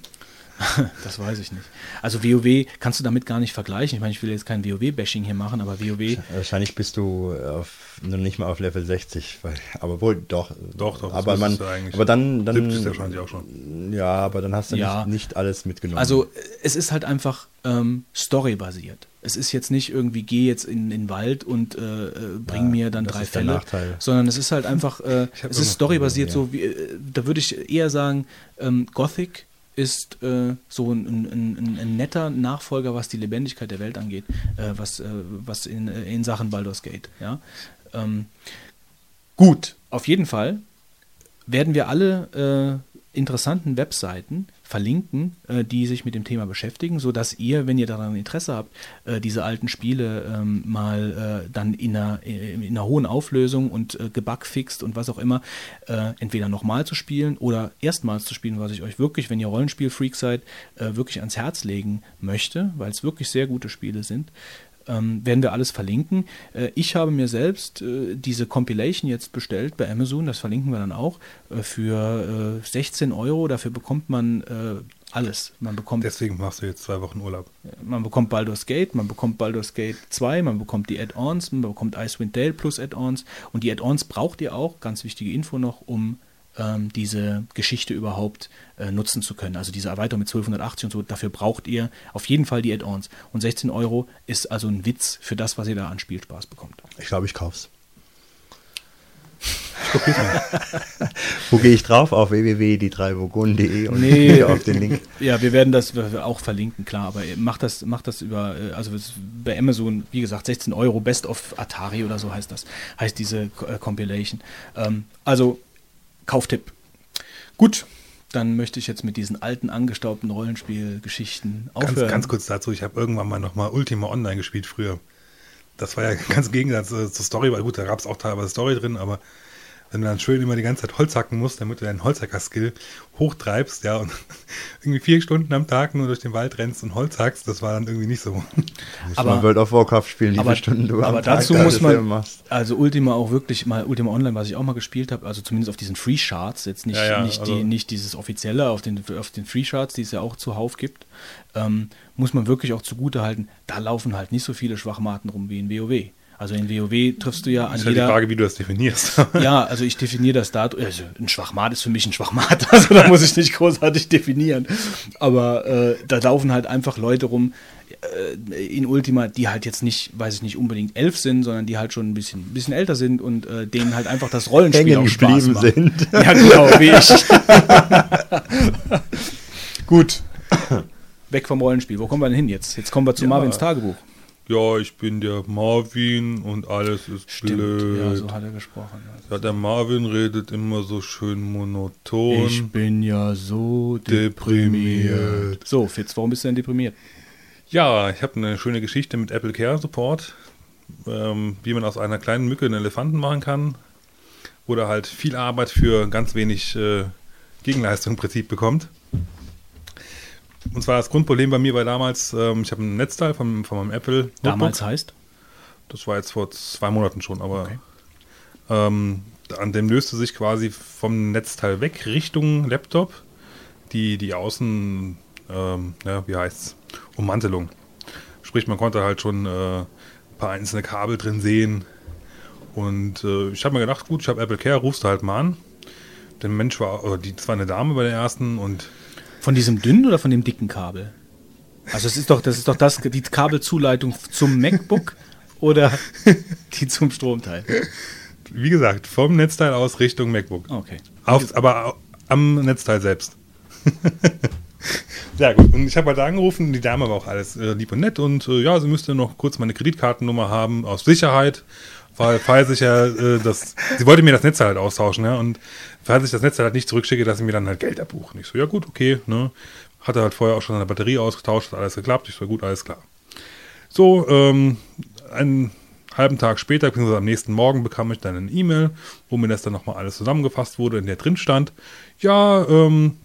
[LAUGHS] das weiß ich nicht. Also WoW kannst du damit gar nicht vergleichen. Ich meine, ich will jetzt kein WoW-Bashing hier machen, aber WoW. Wahrscheinlich bist du auf, noch nicht mal auf Level 60, weil, aber wohl doch. Doch, doch. Aber, man, aber dann, dann 70 wahrscheinlich auch schon. Ja, aber dann hast du Ja. nicht, nicht alles mitgenommen. Also es ist halt einfach ähm, storybasiert. Es ist jetzt nicht irgendwie, geh jetzt in den Wald und äh, äh, bring Ja, mir dann das drei ist der Fälle, Nachteil. sondern es ist halt [LAUGHS] einfach, äh, es ist storybasiert ja. so, wie, äh, da würde ich eher sagen, ähm, Gothic ist äh, so ein, ein, ein, netter Nachfolger, was die Lebendigkeit der Welt angeht, äh, was, äh, was in, äh, in Sachen Baldur's Gate. Ja? Ähm, gut, auf jeden Fall werden wir alle äh, interessanten Webseiten verlinken, äh, die sich mit dem Thema beschäftigen, sodass ihr, wenn ihr daran Interesse habt, äh, diese alten Spiele ähm, mal äh, dann in einer, in einer hohen Auflösung und äh, gebugfixt und was auch immer, äh, entweder nochmal zu spielen oder erstmals zu spielen, was ich euch wirklich, wenn ihr Rollenspiel-Freak seid, äh, wirklich ans Herz legen möchte, weil es wirklich sehr gute Spiele sind ähm, werden wir alles verlinken. Äh, ich habe mir selbst äh, diese Compilation jetzt bestellt bei Amazon, das verlinken wir dann auch, äh, für äh, 16 Euro. Dafür bekommt man äh, alles. Man bekommt, Deswegen machst du jetzt zwei Wochen Urlaub. man bekommt Baldur's Gate, man bekommt Baldur's Gate 2, man bekommt die Add-ons, man bekommt Icewind Dale plus Add-ons. Und die Add-ons braucht ihr auch, ganz wichtige Info noch, um ähm, diese Geschichte überhaupt äh, nutzen zu können. Also diese Erweiterung mit 1280 und so, dafür braucht ihr auf jeden Fall die Add-ons. Und 16 Euro ist also ein Witz für das, was ihr da an Spielspaß bekommt. ich glaube, ich kauf's. Wo gehe ich drauf? Auf www.die3vogonen.de und Nee. auf den Link. Ja, wir werden das auch verlinken, klar, aber macht das, macht das über, äh, also bei Amazon, wie gesagt, 16 Euro, Best of Atari oder so heißt das, heißt diese äh, Compilation. Ähm, also, Kauftipp. Gut, dann möchte ich jetzt mit diesen alten, angestaubten Rollenspielgeschichten Ganz, aufhören. ganz kurz dazu, ich habe irgendwann mal nochmal Ultima Online gespielt früher. Das war ja [LAUGHS] ganz im Gegensatz äh, zur Story, weil gut, da gab es auch teilweise Story drin, aber wenn du dann schön immer die ganze Zeit Holz hacken musst, damit du deinen Holzhacker-Skill hochtreibst, ja, und [LAUGHS] irgendwie vier Stunden am Tag nur durch den Wald rennst und Holz hackst, das war dann irgendwie nicht so. Muss Aber- man World of Warcraft spielen, wie aber, viele Stunden du am aber Tag dazu da muss man, also Ultima auch wirklich mal, Ultima Online, was ich auch mal gespielt habe, also zumindest auf diesen Free Charts, jetzt nicht, Ja, ja, nicht, also- die, nicht dieses offizielle, auf den, auf den Free Charts, die es ja auch zuhauf gibt, ähm, muss man wirklich auch zugute halten, da laufen halt nicht so viele Schwachmaten rum wie in WoW. Also in WoW triffst du ja an ist halt die jeder, Frage, wie du das definierst. [LAUGHS] ja, also ich definiere das da, also ein Schwachmat ist für mich ein Schwachmat, [LAUGHS] also da muss ich nicht großartig definieren. Aber äh, da laufen halt einfach Leute rum äh, in Ultima, die halt jetzt nicht, weiß ich nicht, unbedingt elf sind, sondern die halt schon ein bisschen, ein bisschen älter sind und äh, denen halt einfach das Rollenspiel Hängen auch Spaß macht. sind. [LAUGHS] Ja, genau, wie ich. Gut. Weg vom Rollenspiel. Wo kommen wir denn hin jetzt? Jetzt kommen wir zu Ja. Marvins Tagebuch. Ja, ich bin der Marvin und alles ist Stimmt, blöd. ja, so hat er gesprochen. Ja, der Marvin redet immer so schön monoton. Ich bin ja so deprimiert. So, Fitz, warum bist du denn deprimiert? Ja, ich habe eine schöne Geschichte mit Apple Care Support, ähm, wie man aus einer kleinen Mücke einen Elefanten machen kann, oder halt viel Arbeit für ganz wenig äh, Gegenleistung im Prinzip bekommt. Und zwar das Grundproblem bei mir war damals, ähm, ich habe ein Netzteil von, von meinem Apple Damals heißt? das war jetzt vor zwei Monaten schon, aber Okay. ähm, an dem löste sich quasi vom Netzteil weg Richtung Laptop die, die Außen, ähm, ja, wie heißt's, Ummantelung. Sprich, man konnte halt schon äh, ein paar einzelne Kabel drin sehen. Und äh, ich habe mir gedacht, gut, ich habe Apple Care, rufst du halt mal an. Der Mensch war, oder die, das war eine Dame bei der ersten und Von diesem dünnen oder von dem dicken Kabel? Also es ist doch, das ist doch das, die Kabelzuleitung zum MacBook oder [LAUGHS] die zum Stromteil. wie gesagt, vom Netzteil aus Richtung MacBook. Okay. Auf, aber am Netzteil selbst. [LAUGHS] ja, gut. Und ich habe halt da angerufen, die Dame war auch alles äh, lieb und nett und äh, ja, sie müsste noch kurz meine Kreditkartennummer haben, aus Sicherheit, weil falls ich ja äh, das, sie wollte mir das Netzteil halt austauschen, ja, und falls ich das Netzteil halt nicht zurückschicke, dass sie mir dann halt Geld abbuchen. Ich so, ja gut, okay, ne. Hatte halt vorher auch schon eine Batterie ausgetauscht, hat alles geklappt. Ich so, gut, alles klar. So, ähm, einen halben Tag später, beziehungsweise am nächsten Morgen, bekam ich dann eine E-Mail, wo mir das dann nochmal alles zusammengefasst wurde, in der drin stand, ja, ähm,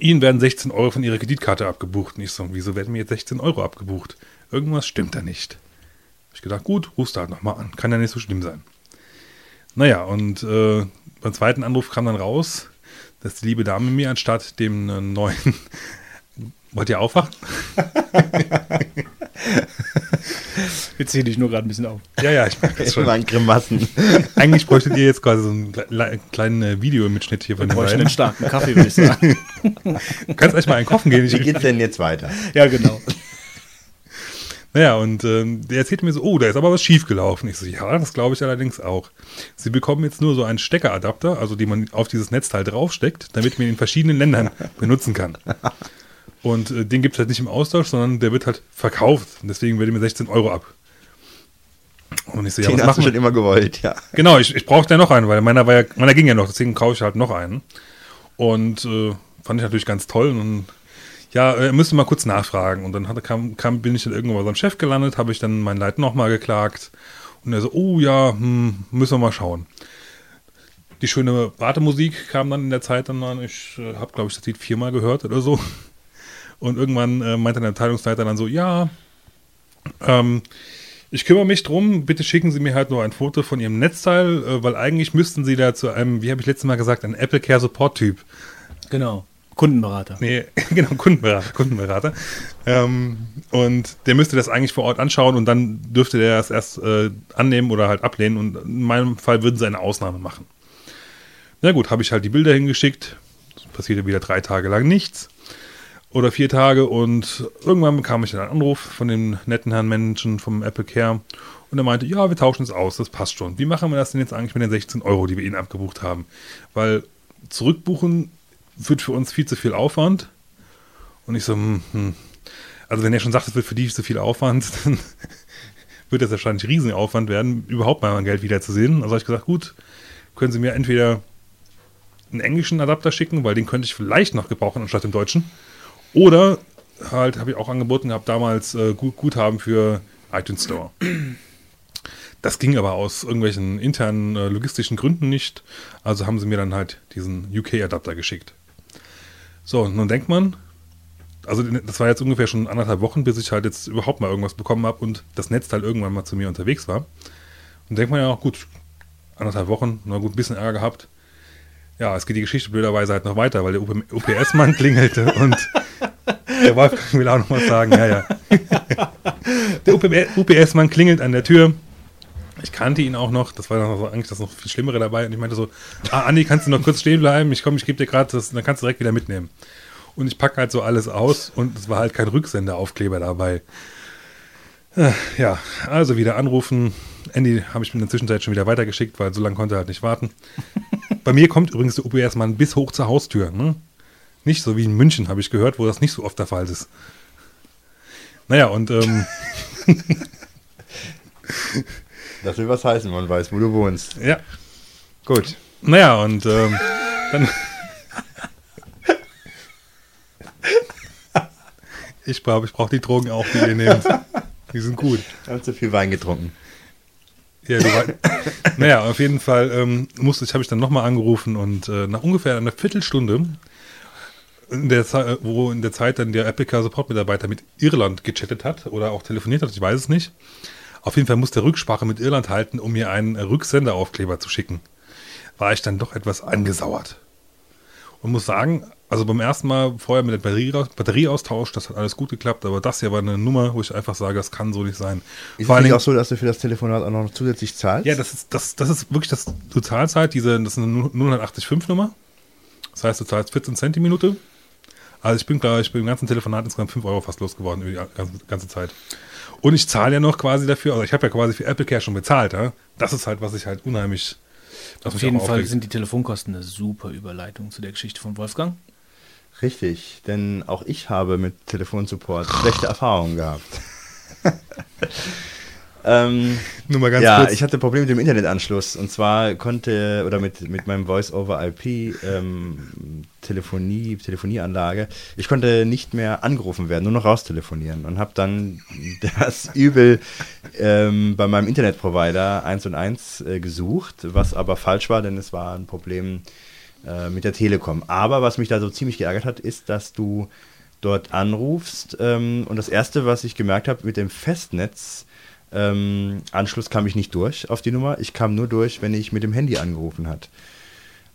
Ihnen werden 16 Euro von Ihrer Kreditkarte abgebucht. Und ich so, wieso werden mir jetzt 16 Euro abgebucht? Irgendwas stimmt da nicht. Hab ich gedacht, gut, rufst du halt nochmal an. Kann ja nicht so schlimm sein. Naja, und äh, beim zweiten Anruf kam dann raus, dass die liebe Dame mir anstatt dem äh, neuen [LAUGHS] Wollt ihr aufwachen? [LAUGHS] Wir ziehen dich nur gerade ein bisschen auf. Ja, ja, ich merke das schon. [LAUGHS] waren Grimassen. Eigentlich bräuchtet ihr jetzt quasi so einen kle- kleinen äh, Videomitschnitt hier von den Bräuchte beiden. einen starken Kaffee, würde ich sagen. Du kannst echt mal einen kochen gehen. Wie Ich, geht's denn jetzt weiter? ja, genau. Naja, und ähm, der erzählt mir so, oh, da ist aber was schiefgelaufen. Ich so, ja, das glaube ich allerdings auch. Sie bekommen jetzt nur so einen Steckeradapter, also den man auf dieses Netzteil draufsteckt, damit man ihn in verschiedenen Ländern [LAUGHS] benutzen kann. Und äh, den gibt es halt nicht im Austausch, sondern der wird halt verkauft. Und deswegen werde ich mir 16 Euro ab. Und ich so, ja, Den was hast du schon immer gewollt, ja. Genau, ich, ich brauchte ja noch einen, weil meiner war ja, meiner ging ja noch, deswegen kaufe ich halt noch einen. Und äh, fand ich natürlich ganz toll. Und ja, er müsste mal kurz nachfragen. Und dann hat, kam, kam, bin ich dann irgendwann bei seinem Chef gelandet, habe ich dann meinen Leit nochmal geklagt. Und er so, oh ja, hm, müssen wir mal schauen. Die schöne Wartemusik kam dann in der Zeit dann an. Ich äh, habe, glaube ich, das Lied viermal gehört oder so. Und irgendwann äh, meinte der Abteilungsleiter dann so, ja, ähm, ich kümmere mich drum, bitte schicken Sie mir halt nur ein Foto von Ihrem Netzteil, äh, weil eigentlich müssten Sie da zu einem, wie habe ich letztes Mal gesagt, ein Apple Care Support Typ. Genau. Kundenberater. Nee, [LAUGHS] genau, Kundenberater. Kundenberater. Ähm, und der müsste das eigentlich vor Ort anschauen und dann dürfte der das erst äh, annehmen oder halt ablehnen. Und in meinem Fall würden sie eine Ausnahme machen. Na gut, habe ich halt die Bilder hingeschickt. Es passierte wieder drei Tage lang nichts. Oder vier Tage und irgendwann bekam ich dann einen Anruf von dem netten Herrn Menschen vom Apple Care und er meinte, ja, wir tauschen es aus, das passt schon. Wie machen wir das denn jetzt eigentlich mit den 16 Euro, die wir Ihnen abgebucht haben? Weil zurückbuchen wird für uns viel zu viel Aufwand. Und ich so, hm, hm. also wenn er schon sagt, es wird für die zu viel Aufwand, [LAUGHS] dann wird das wahrscheinlich Riesenaufwand werden, überhaupt mal mein Geld wiederzusehen. Also habe ich gesagt, gut, können Sie mir entweder einen englischen Adapter schicken, weil den könnte ich vielleicht noch gebrauchen anstatt dem deutschen. Oder halt habe ich auch angeboten gehabt damals äh, Gut Guthaben für iTunes Store. Das ging aber aus irgendwelchen internen äh, logistischen Gründen nicht. Also haben sie mir dann halt diesen UK-Adapter geschickt. So, nun denkt man, also das war jetzt ungefähr schon anderthalb Wochen, bis ich halt jetzt überhaupt mal irgendwas bekommen habe und das Netzteil irgendwann mal zu mir unterwegs war. Und denkt man ja, gut, anderthalb Wochen, na gut, ein bisschen Ärger gehabt. Ja, es geht die Geschichte blöderweise halt noch weiter, weil der UPS-Mann [LAUGHS] klingelte und der Wolfgang will auch noch was sagen, ja, ja. [LAUGHS] Der UPS-Mann klingelt an der Tür. Ich kannte ihn auch noch, das war dann so eigentlich das noch viel Schlimmere dabei. Und ich meinte so, ah, Andi, kannst du noch kurz stehen bleiben? Ich komme, ich gebe dir gerade das, dann kannst du direkt wieder mitnehmen. Und ich packe halt so alles aus und es war halt kein Rücksenderaufkleber dabei. Äh, Ja, also wieder anrufen. Andy habe ich mir in der Zwischenzeit schon wieder weitergeschickt, weil so lange konnte er halt nicht warten. Bei mir kommt übrigens der UPS-Mann bis hoch zur Haustür. Ne? Nicht so wie in München, habe ich gehört, wo das nicht so oft der Fall ist. Naja, und ähm, [LAUGHS] Das will was heißen, man weiß, wo du wohnst. ja, Gut. naja, und ähm, dann. Ich glaube, ich brauche die Drogen auch, die ihr nehmt. Die sind gut. Ich habe zu viel Wein getrunken. Ja, du wei- naja, auf jeden Fall ähm, musste ich, habe ich dann nochmal angerufen und äh, nach ungefähr einer Viertelstunde, in der Zeit, wo in der Zeit dann der Epica Support Mitarbeiter mit Irland gechattet hat oder auch telefoniert hat, ich weiß es nicht. Auf jeden Fall musste er Rücksprache mit Irland halten, um mir einen Rücksenderaufkleber zu schicken. War ich dann doch etwas angesauert. Und muss sagen, also beim ersten Mal vorher mit der Batterie, Batterieaustausch, das hat alles gut geklappt, aber das hier war eine Nummer, wo ich einfach sage, das kann so nicht sein. Ist Vor es nicht auch so, dass du für das Telefonat auch noch zusätzlich zahlst? ja, das ist, das, das ist wirklich das, du zahlst halt diese, das ist eine 085 Nummer. Das heißt, du zahlst 14 Cent die Minute. Also ich bin, glaube ich, beim ganzen Telefonat insgesamt 5 Euro fast losgeworden über die ganze, ganze Zeit. Und ich zahle ja noch quasi dafür, also ich habe ja quasi für Apple Care schon bezahlt, ja. Das ist halt, was ich halt unheimlich. Auf jeden Fall aufregt. sind die Telefonkosten eine super Überleitung zu der Geschichte von Wolfgang. Richtig, denn auch ich habe mit Telefonsupport schlechte Erfahrungen gehabt. [LAUGHS] ähm, Nur mal ganz ja, kurz. ich hatte Probleme mit dem Internetanschluss und zwar konnte, oder mit, mit meinem Voice-over-IP ähm, Telefonie, Telefonieanlage, ich konnte nicht mehr angerufen werden, nur noch raustelefonieren und habe dann das [LAUGHS] Übel ähm, bei meinem Internetprovider 1 und 1 äh, gesucht, was aber falsch war, denn es war ein Problem äh, mit der Telekom. Aber was mich da so ziemlich geärgert hat, ist, dass du dort anrufst ähm, und das erste, was ich gemerkt habe, mit dem Festnetz ähm, Anschluss kam ich nicht durch auf die Nummer. Ich kam nur durch, wenn ich mit dem Handy angerufen hat.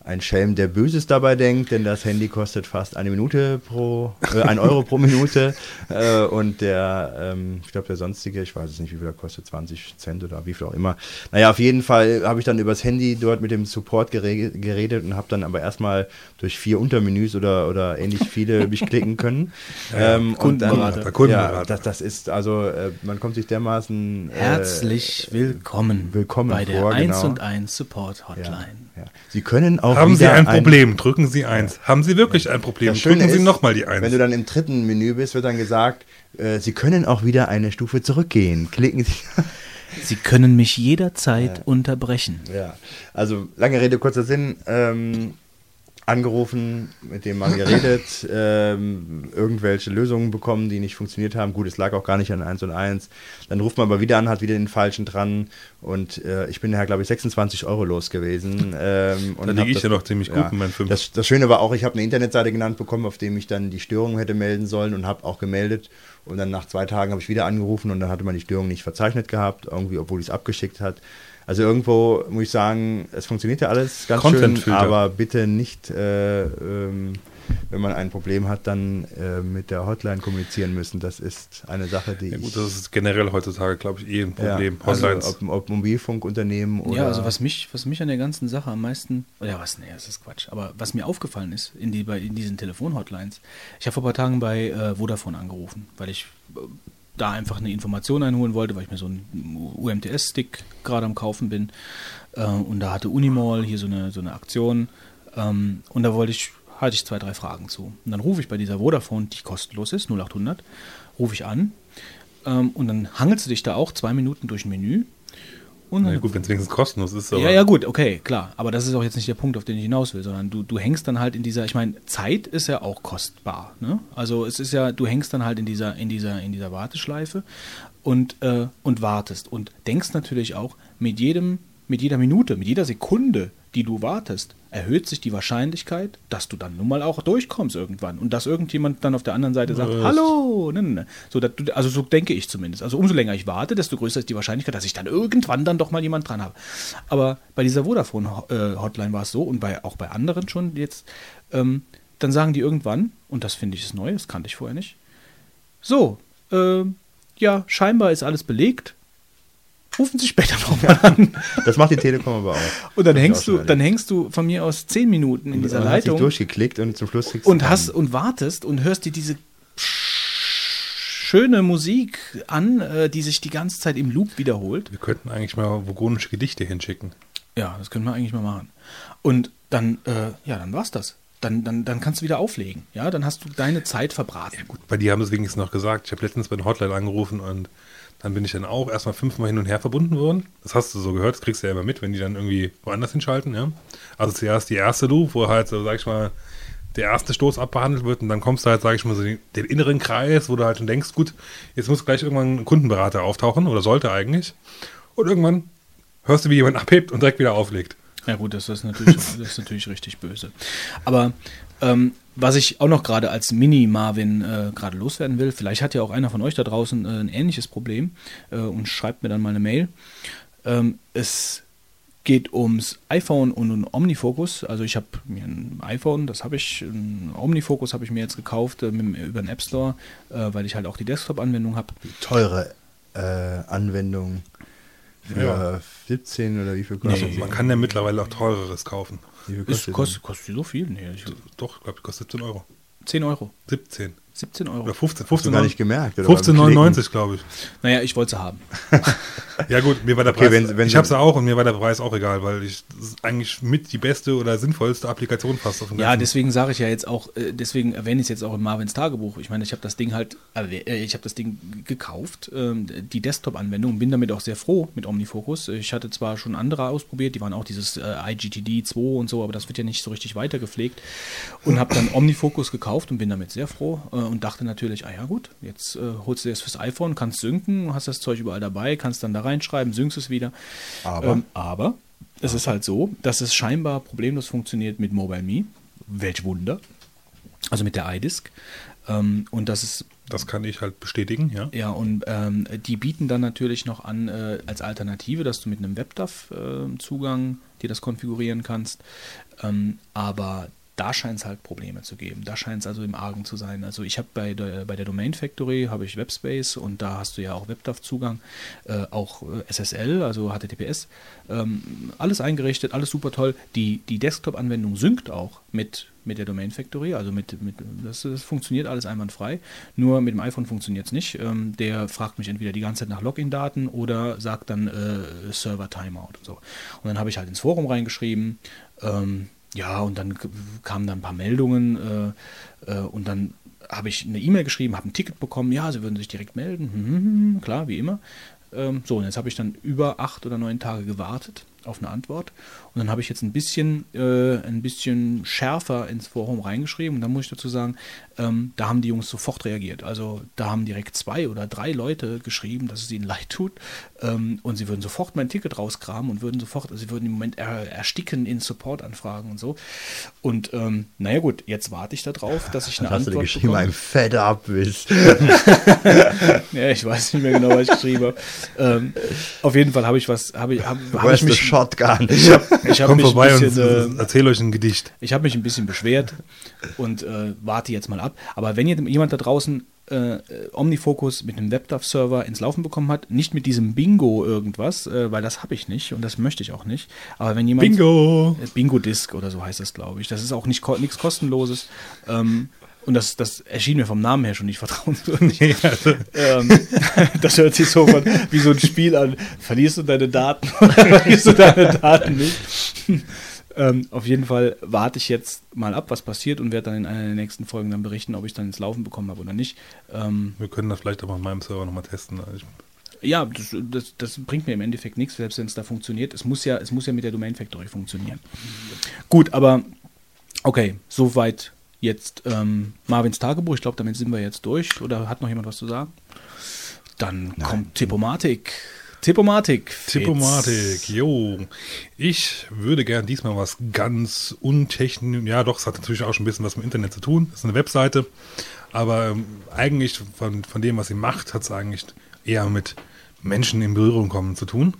Ein Schelm, der Böses dabei denkt, denn das Handy kostet fast eine Minute pro, äh, ein Euro pro Minute. [LAUGHS] Äh, und der, ähm, ich glaube, der sonstige, ich weiß es nicht, wie viel er kostet, 20 Cent oder wie viel auch immer. Naja, auf jeden Fall habe ich dann übers Handy dort mit dem Support gere geredet und habe dann aber erstmal durch vier Untermenüs oder, oder ähnlich viele [LAUGHS] mich klicken können. Ja, ähm, Kundenberater. Und dann, ja, das, das ist, also, äh, man kommt sich dermaßen. Äh, Herzlich willkommen, willkommen bei der vor, 1 genau. und 1 Support Hotline. Ja. Sie können auch Haben Sie ein Problem? Drücken Sie eins. Haben Sie wirklich ein Problem? Drücken Sie ist, nochmal die eins. Wenn du dann im dritten Menü bist, wird dann gesagt, äh, Sie können auch wieder eine Stufe zurückgehen. Klicken Sie. [LAUGHS] Sie können mich jederzeit unterbrechen. Ja, also lange Rede, kurzer Sinn. Ähm, angerufen, mit dem Mann geredet, [LAUGHS] ähm, irgendwelche Lösungen bekommen, die nicht funktioniert haben. Gut, es lag auch gar nicht an 1 und 1. Dann ruft man aber wieder an, hat wieder den falschen dran und äh, ich bin daher, glaube ich, 26 Euro los gewesen. Ähm, da liege ich das- ja noch ziemlich gut ja, in meinen fünf. Das, das Schöne war auch, ich habe eine Internetseite genannt bekommen, auf dem ich dann die Störung hätte melden sollen und habe auch gemeldet. Und dann nach zwei Tagen habe ich wieder angerufen und dann hatte man die Störung nicht verzeichnet gehabt, irgendwie, obwohl ich es abgeschickt hat. Also irgendwo muss ich sagen, es funktioniert ja alles ganz schön, Content-Filter. aber bitte nicht, äh, ähm, wenn man ein Problem hat, dann äh, mit der Hotline kommunizieren müssen. Das ist eine Sache, die ja, gut, ich... das ist generell heutzutage, glaube ich, eh ein Problem. Ja, also Hotlines. ob, ob Mobilfunkunternehmen oder... Ja, also was mich, was mich an der ganzen Sache am meisten, ja was, nee, das ist Quatsch, aber was mir aufgefallen ist in, die, bei, in diesen Telefonhotlines, ich habe vor ein paar Tagen bei äh, Vodafone angerufen, weil ich äh, da einfach eine Information einholen wollte, weil ich mir so einen UMTS-Stick gerade am Kaufen bin. Äh, und da hatte Unimall hier so eine, so eine Aktion. Ähm, und da wollte ich, hatte ich zwei, drei Fragen zu. Und dann rufe ich bei dieser Vodafone, die kostenlos ist, 0800, rufe ich an. Ähm, und dann hangelst du dich da auch zwei Minuten durch ein Menü Na gut, wenn es wenigstens kostenlos ist. Aber ja, ja, gut, okay, klar. Aber das ist auch jetzt nicht der Punkt, auf den ich hinaus will, sondern du, du hängst dann halt in dieser, ich meine, Zeit ist ja auch kostbar. Ne? Also es ist ja, du hängst dann halt in dieser, in dieser, in dieser Warteschleife und, äh, und wartest und denkst natürlich auch, mit jedem, mit jeder Minute, mit jeder Sekunde, die du wartest, erhöht sich die Wahrscheinlichkeit, dass du dann nun mal auch durchkommst irgendwann und dass irgendjemand dann auf der anderen Seite sagt, Was? hallo, ne, ne, ne. So, du, also so denke ich zumindest. Also umso länger ich warte, desto größer ist die Wahrscheinlichkeit, dass ich dann irgendwann dann doch mal jemand dran habe. Aber bei dieser Vodafone-Hotline war es so und bei, auch bei anderen schon jetzt, ähm, dann sagen die irgendwann, und das finde ich ist neu, das kannte ich vorher nicht, so, ähm, ja, scheinbar ist alles belegt. Rufen Sie später nochmal an. Das macht die Telekom aber auch. Und dann hängst du, dann hängst du von mir aus zehn Minuten in dieser Und hast dich Leitung durchgeklickt und zum Schluss kriegst du und hast und wartest und hörst dir diese schöne Musik an, äh, die sich die ganze Zeit im Loop wiederholt. Wir könnten eigentlich mal vogonische Gedichte hinschicken. Ja, das können wir eigentlich mal machen. Und dann, äh, ja, dann war's das. Dann, dann, dann kannst du wieder auflegen. Ja, dann hast du deine Zeit verbraten. Gut, bei dir haben sie es wenigstens noch gesagt. Ich habe letztens bei der Hotline angerufen und dann bin ich dann auch erstmal fünfmal hin und her verbunden worden. Das hast du so gehört, das kriegst du ja immer mit, wenn die dann irgendwie woanders hinschalten, ja. Also zuerst die erste Loop, wo halt so, sag ich mal, der erste Stoß abbehandelt wird und dann kommst du halt, sag ich mal, so den, den inneren Kreis, wo du halt schon denkst, gut, jetzt muss gleich irgendwann ein Kundenberater auftauchen oder sollte eigentlich. Und irgendwann hörst du, wie jemand abhebt und direkt wieder auflegt. Ja gut, das ist natürlich, das ist natürlich richtig böse. Aber ähm, was ich auch noch gerade als Mini-Marvin äh, gerade loswerden will, vielleicht hat ja auch einer von euch da draußen äh, ein ähnliches Problem äh, und schreibt mir dann mal eine Mail. Ähm, es geht ums iPhone und um Omnifocus. Also ich habe mir ein iPhone, das habe ich, ein Omnifocus habe ich mir jetzt gekauft äh, mit, über den App Store, äh, weil ich halt auch die Desktop-Anwendung habe. teure äh, Anwendung für Ja. 17 oder wie viel Also kostet man kann ja mittlerweile auch teureres kaufen. Wie viel Ist, kostet kostet, kostet die so viel? Nee, ich, Doch, ich glaube, die kostet 17 Euro. 10 Euro. 17. 17 Euro. Oder 15. Hast du 15 gar nicht gemerkt? oder beim 15,99 glaube ich. Naja, ich wollte sie haben. [LAUGHS] Ja gut, mir war der Okay, Preis, wenn- wenn ich habe sie auch und mir war der Preis auch egal, weil ich eigentlich mit die beste oder sinnvollste Applikation fast auf dem Ja, deswegen sage ich ja jetzt auch, äh, deswegen erwähne ich es jetzt auch in Marvins Tagebuch. Ich meine, ich habe das Ding halt, äh, ich habe das Ding gekauft, ähm, die Desktop-Anwendung, und bin damit auch sehr froh mit OmniFocus. Ich hatte zwar schon andere ausprobiert, die waren auch dieses äh, IGTD 2 und so, aber das wird ja nicht so richtig weitergepflegt. Und habe dann OmniFocus gekauft und bin damit sehr froh und dachte natürlich, ah ja gut, jetzt äh, holst du das fürs iPhone, kannst synken, hast das Zeug überall dabei, kannst dann da reinschreiben, synkst es wieder. Aber? Ähm, aber es ist halt so, dass es scheinbar problemlos funktioniert mit MobileMe. Welch Wunder. Also mit der iDisk. Ähm, und das ist, das kann ich halt bestätigen, ja. ja, und ähm, die bieten dann natürlich noch an äh, als Alternative, dass du mit einem WebDAV-Zugang die das konfigurieren kannst. Ähm, aber da scheint es halt Probleme zu geben. Da scheint es also im Argen zu sein. Also ich habe bei der, bei der Domain Factory habe ich Webspace und da hast du ja auch WebDAV-Zugang, äh, auch äh, SSL, also HTTPS, ähm, alles eingerichtet, alles super toll. Die, die Desktop-Anwendung synkt auch mit, mit der Domain Factory, also mit, mit das, das funktioniert alles einwandfrei. Nur mit dem iPhone funktioniert es nicht. Ähm, der fragt mich entweder die ganze Zeit nach Login-Daten oder sagt dann äh, Server-Timeout und so. Und dann habe ich halt ins Forum reingeschrieben, ähm, ja, und dann kamen dann ein paar Meldungen äh, äh, und dann habe ich eine E-Mail geschrieben, habe ein Ticket bekommen, ja, sie würden sich direkt melden, hm, hm, hm, klar, wie immer. Ähm, so, und jetzt habe ich dann über acht oder neun Tage gewartet auf eine Antwort. Und dann habe ich jetzt ein bisschen, äh, ein bisschen schärfer ins Forum reingeschrieben. Und dann muss ich dazu sagen, ähm, da haben die Jungs sofort reagiert. Also da haben direkt zwei oder drei Leute geschrieben, dass es ihnen [LAUGHS] leid tut. Ähm, und sie würden sofort mein Ticket rauskramen und würden sofort, also sie würden im Moment er, ersticken in Supportanfragen und so. Und ähm, naja gut, jetzt warte ich darauf, dass ich eine Hast Antwort du geschrieben, bekomme. ein Fed up bist. Ja, ich weiß nicht mehr genau, was ich geschrieben habe. Ähm, auf jeden Fall habe ich was, habe ich, habe hab ich mich, shotgun? ich habe ich hab Komm mich ein vorbei bisschen, und äh, erzähl euch ein Gedicht. ich habe mich ein bisschen beschwert und äh, warte jetzt mal ab. Aber wenn jemand da draußen äh, Omnifocus mit einem WebDAV-Server ins Laufen bekommen hat, nicht mit diesem Bingo irgendwas, äh, weil das habe ich nicht und das möchte ich auch nicht. Aber wenn jemand Bingo! äh, Bingo-Disc oder so heißt das, glaube ich. Das ist auch nicht nichts kostenloses. Ähm, und das, das erschien mir vom Namen her schon nicht vertrauenswürdig. [LAUGHS] ähm, [LAUGHS] das hört sich so von, wie so ein Spiel an. Verlierst du deine Daten oder [LAUGHS] verlierst du deine Daten nicht? ähm, auf jeden Fall warte ich jetzt mal ab, was passiert und werde dann in einer der nächsten Folgen dann berichten, ob ich dann ins Laufen bekommen habe oder nicht. Ähm, Wir können das vielleicht auch auf meinem Server nochmal testen. Ich, ja, das, das, das bringt mir im Endeffekt nichts, selbst wenn es da funktioniert. Es muss ja, es muss ja mit der Domain Factory funktionieren. Gut, aber okay, soweit jetzt ähm, Marvins Tagebuch. Ich glaube, damit sind wir jetzt durch. Oder hat noch jemand was zu sagen? Dann kommt Tippomatik. Tippomatik. Fitz. Tippomatik, jo. Ich würde gern diesmal was ganz untechnisch, ja doch, es hat natürlich auch schon ein bisschen was mit dem Internet zu tun. Das ist eine Webseite, aber ähm, eigentlich von, von dem, was sie macht, hat es eigentlich eher mit Menschen in Berührung kommen zu tun.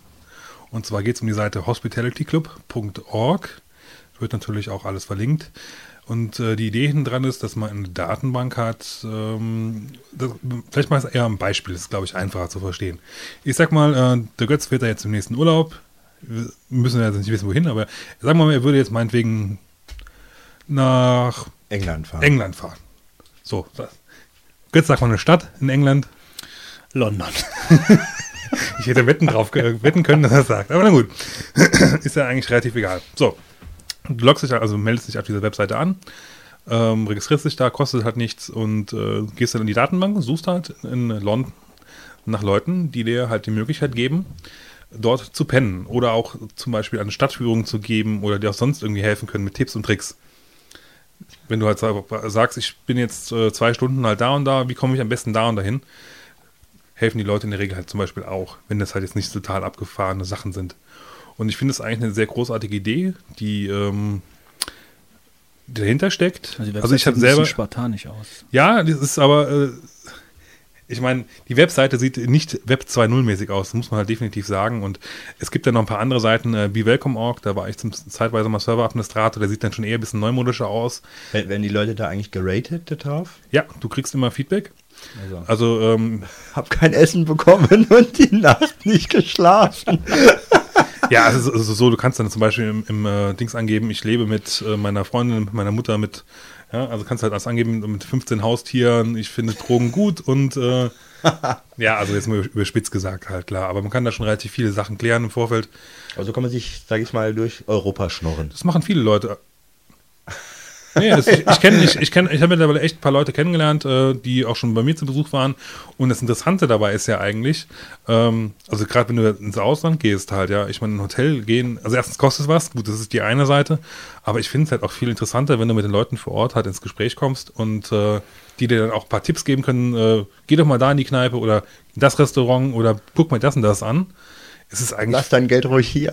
Und zwar geht es um die Seite hospitalityclub.org. Wird natürlich auch alles verlinkt. Und äh, die Idee hinten dran ist, dass man eine Datenbank hat. Ähm, das, vielleicht mal eher ein Beispiel, das ist, glaube ich, einfacher zu verstehen. Ich sag mal, äh, der Götz fährt da jetzt im nächsten Urlaub. Wir müssen ja jetzt nicht wissen, wohin, aber sagen wir mal, er würde jetzt meinetwegen nach England fahren. England fahren. So, das. Götz sagt mal eine Stadt in England. London. [LAUGHS] Ich hätte wetten drauf äh, wetten können, dass er das sagt. Aber na gut. [CLEARS THROAT] ist ja eigentlich relativ egal. So. Du loggst dich, also meldest dich auf dieser Webseite an, ähm, registrierst dich da, kostet halt nichts und äh, gehst dann in die Datenbank und suchst halt in London nach Leuten, die dir halt die Möglichkeit geben, dort zu pennen oder auch zum Beispiel eine Stadtführung zu geben oder dir auch sonst irgendwie helfen können mit Tipps und Tricks. Wenn du halt sa- sagst, ich bin jetzt äh, zwei Stunden halt da und da, wie komme ich am besten da und dahin? helfen die Leute in der Regel halt zum Beispiel auch, wenn das halt jetzt nicht total abgefahrene Sachen sind. Und ich finde es eigentlich eine sehr großartige Idee, die, ähm, dahinter steckt. Also, die Also ich habe selber, spartanisch aus. ja, das ist aber, äh, ich meine, die Webseite sieht nicht Web 2.0 mäßig aus, das muss man halt definitiv sagen. Und es gibt ja noch ein paar andere Seiten, äh, BeWelcome.org, da war ich zum, zeitweise mal Serveradministrator, der sieht dann schon eher ein bisschen neumodischer aus. Werden die Leute da eigentlich geratet drauf? Ja, du kriegst immer Feedback. Also, Also, ähm, [LAUGHS] hab kein Essen bekommen [LAUGHS] und die Nacht nicht geschlafen. [LAUGHS] [LAUGHS] Ja, also so, so, du kannst dann zum Beispiel im, im äh, Dings angeben, ich lebe mit äh, meiner Freundin, mit meiner Mutter, mit, ja, also kannst halt alles angeben mit 15 Haustieren, ich finde Drogen gut und äh, [LAUGHS] ja, also jetzt mal überspitzt gesagt halt, klar, aber man kann da schon relativ viele Sachen klären im Vorfeld. Also kann man sich, sag ich mal, durch Europa schnorren. Das machen viele Leute. Nee, das, ich, ich kenne, ich, ich, kenn, ich habe mittlerweile echt ein paar Leute kennengelernt, äh, die auch schon bei mir zu Besuch waren. Und das Interessante dabei ist ja eigentlich, ähm, also gerade wenn du ins Ausland gehst halt, ja, ich meine, in ein Hotel gehen, also erstens kostet es was, gut, das ist die eine Seite, aber ich finde es halt auch viel interessanter, wenn du mit den Leuten vor Ort halt ins Gespräch kommst und äh, die dir dann auch ein paar Tipps geben können, äh, geh doch mal da in die Kneipe oder in das Restaurant oder guck mal das und das an. Es ist eigentlich Lass dein Geld ruhig hier.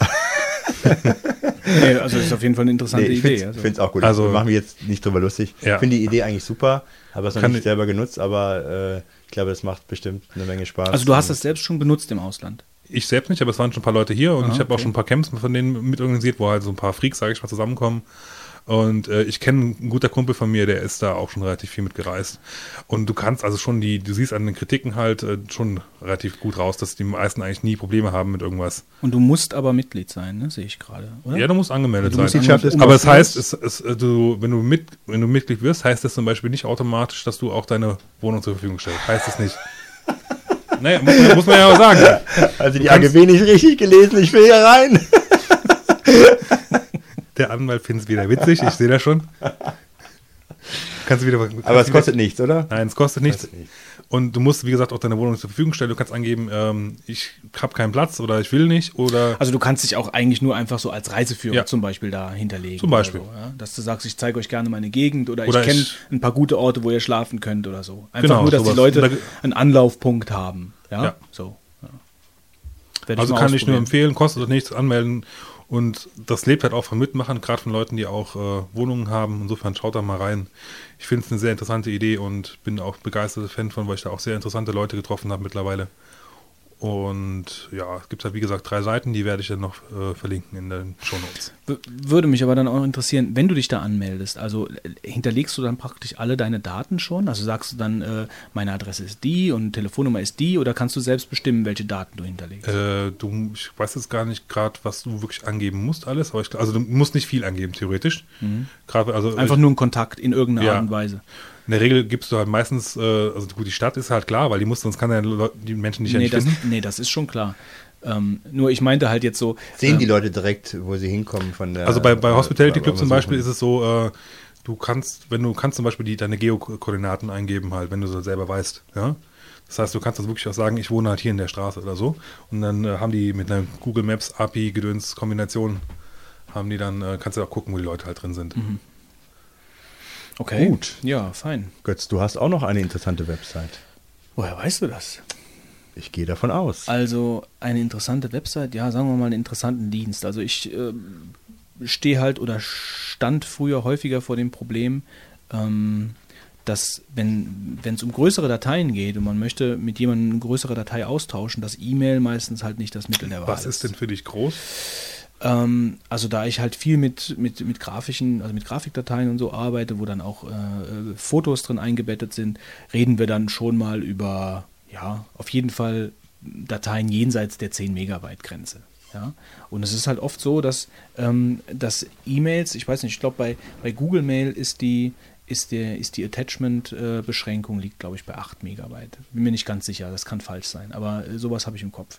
[LAUGHS] Nee, also das ist auf jeden Fall eine interessante Nee, ich Idee. finde Also. es auch gut. Also- machen wir jetzt nicht drüber lustig. Ja. Ich finde die Idee eigentlich super. Habe es noch Kann nicht ich- selber genutzt, aber äh, ich glaube, das macht bestimmt eine Menge Spaß. also du hast das selbst schon benutzt im Ausland. Ich selbst nicht, aber es waren schon ein paar Leute hier und Ah, ich habe auch okay. schon ein paar Camps von denen mitorganisiert, wo halt so ein paar Freaks, sage ich mal, zusammenkommen. Und äh, ich kenne ein guter Kumpel von mir, der ist da auch schon relativ viel mitgereist. Und du kannst also schon die, du siehst an den Kritiken halt äh, schon relativ gut raus, dass die meisten eigentlich nie Probleme haben mit irgendwas. Und du musst aber Mitglied sein, ne? sehe ich gerade, oder? Ja, du musst angemeldet Die sein. Mitgliedschaft ist Aber es heißt, es, es, äh, du, wenn, du mit, wenn du Mitglied wirst, heißt das zum Beispiel nicht automatisch, dass du auch deine Wohnung zur Verfügung stellst. Heißt es nicht. [LAUGHS] naja, muss man, muss man ja auch sagen. [LAUGHS] Also die Du AGB nicht richtig gelesen, ich will hier rein. [LAUGHS] Der Anwalt findet es wieder witzig, ich sehe das schon. Kannst du wieder, kannst Aber es wieder- kostet nichts, oder? Nein, es kostet nichts. Kostet nichts. Und du musst, wie gesagt, auch deine Wohnung zur Verfügung stellen. Du kannst angeben, ähm, ich habe keinen Platz oder ich will nicht oder Also du kannst dich auch eigentlich nur einfach so als Reiseführer Ja. zum Beispiel da hinterlegen. Zum Beispiel. So, ja? Dass du sagst, ich zeige euch gerne meine Gegend oder, Oder ich kenne ein paar gute Orte, wo ihr schlafen könnt oder so. Einfach Genau, nur, dass sowas. die Leute da- einen Anlaufpunkt haben. Ja, Ja. so. Also kann ich nur empfehlen, kostet nichts, anmelden. Und das lebt halt auch von Mitmachern, gerade von Leuten, die auch äh, Wohnungen haben. Insofern schaut da mal rein. Ich finde es eine sehr interessante Idee und bin auch begeisterter Fan von, weil ich da auch sehr interessante Leute getroffen habe mittlerweile. Und ja, es gibt halt wie gesagt drei Seiten, die werde ich dann noch äh, verlinken in den Show Notes. Würde mich aber dann auch interessieren, wenn du dich da anmeldest, also äh, hinterlegst du dann praktisch alle deine Daten schon? Also sagst du dann, äh, meine Adresse ist die und Telefonnummer ist die oder kannst du selbst bestimmen, welche Daten du hinterlegst? Äh, du, ich weiß jetzt gar nicht gerade, was du wirklich angeben musst alles, aber ich, also du musst nicht viel angeben theoretisch. Gerade also Mhm. Einfach ich, nur ein Kontakt in irgendeiner Ja. Art und Weise. In der Regel gibst du halt meistens, äh, also gut, die Stadt ist halt klar, weil die muss, sonst kann ja die Menschen ja Nee nicht das, finden. nee, das ist schon klar. Ähm, nur ich meinte halt jetzt so. Sehen ähm, die Leute direkt, wo sie hinkommen von der. Also bei, bei Hospitality Club zum Beispiel ist es so, äh, du kannst, wenn du kannst zum Beispiel die, deine Geokoordinaten eingeben halt, wenn du so selber weißt, ja. Das heißt, du kannst das wirklich auch sagen, ich wohne halt hier in der Straße oder so. Und dann äh, haben die mit einer Google Maps API Gedöns Kombination haben die dann, äh, kannst du auch gucken, wo die Leute halt drin sind. Okay. Gut. Ja, fein. Götz, du hast auch noch eine interessante Website. Woher weißt du das? Ich gehe davon aus. Also eine interessante Website, ja, sagen wir mal einen interessanten Dienst. Also ich äh, stehe halt oder stand früher häufiger vor dem Problem, ähm, dass wenn es um größere Dateien geht und man möchte mit jemandem eine größere Datei austauschen, dass E-Mail meistens halt nicht das Mittel der Wahl Was ist denn für dich groß? Ähm, also da ich halt viel mit, mit, mit grafischen, also mit Grafikdateien und so arbeite, wo dann auch äh, äh, Fotos drin eingebettet sind, reden wir dann schon mal über, ja, auf jeden Fall Dateien jenseits der 10 Megabyte Grenze. Ja? Und es ist halt oft so, dass, ähm, dass E-Mails, ich weiß nicht, ich glaube bei, bei Google Mail ist die, ist, der, ist die Attachment-Beschränkung liegt, glaube ich, bei 8 Megabyte. Bin mir nicht ganz sicher, das kann falsch sein, aber äh, sowas habe ich im Kopf.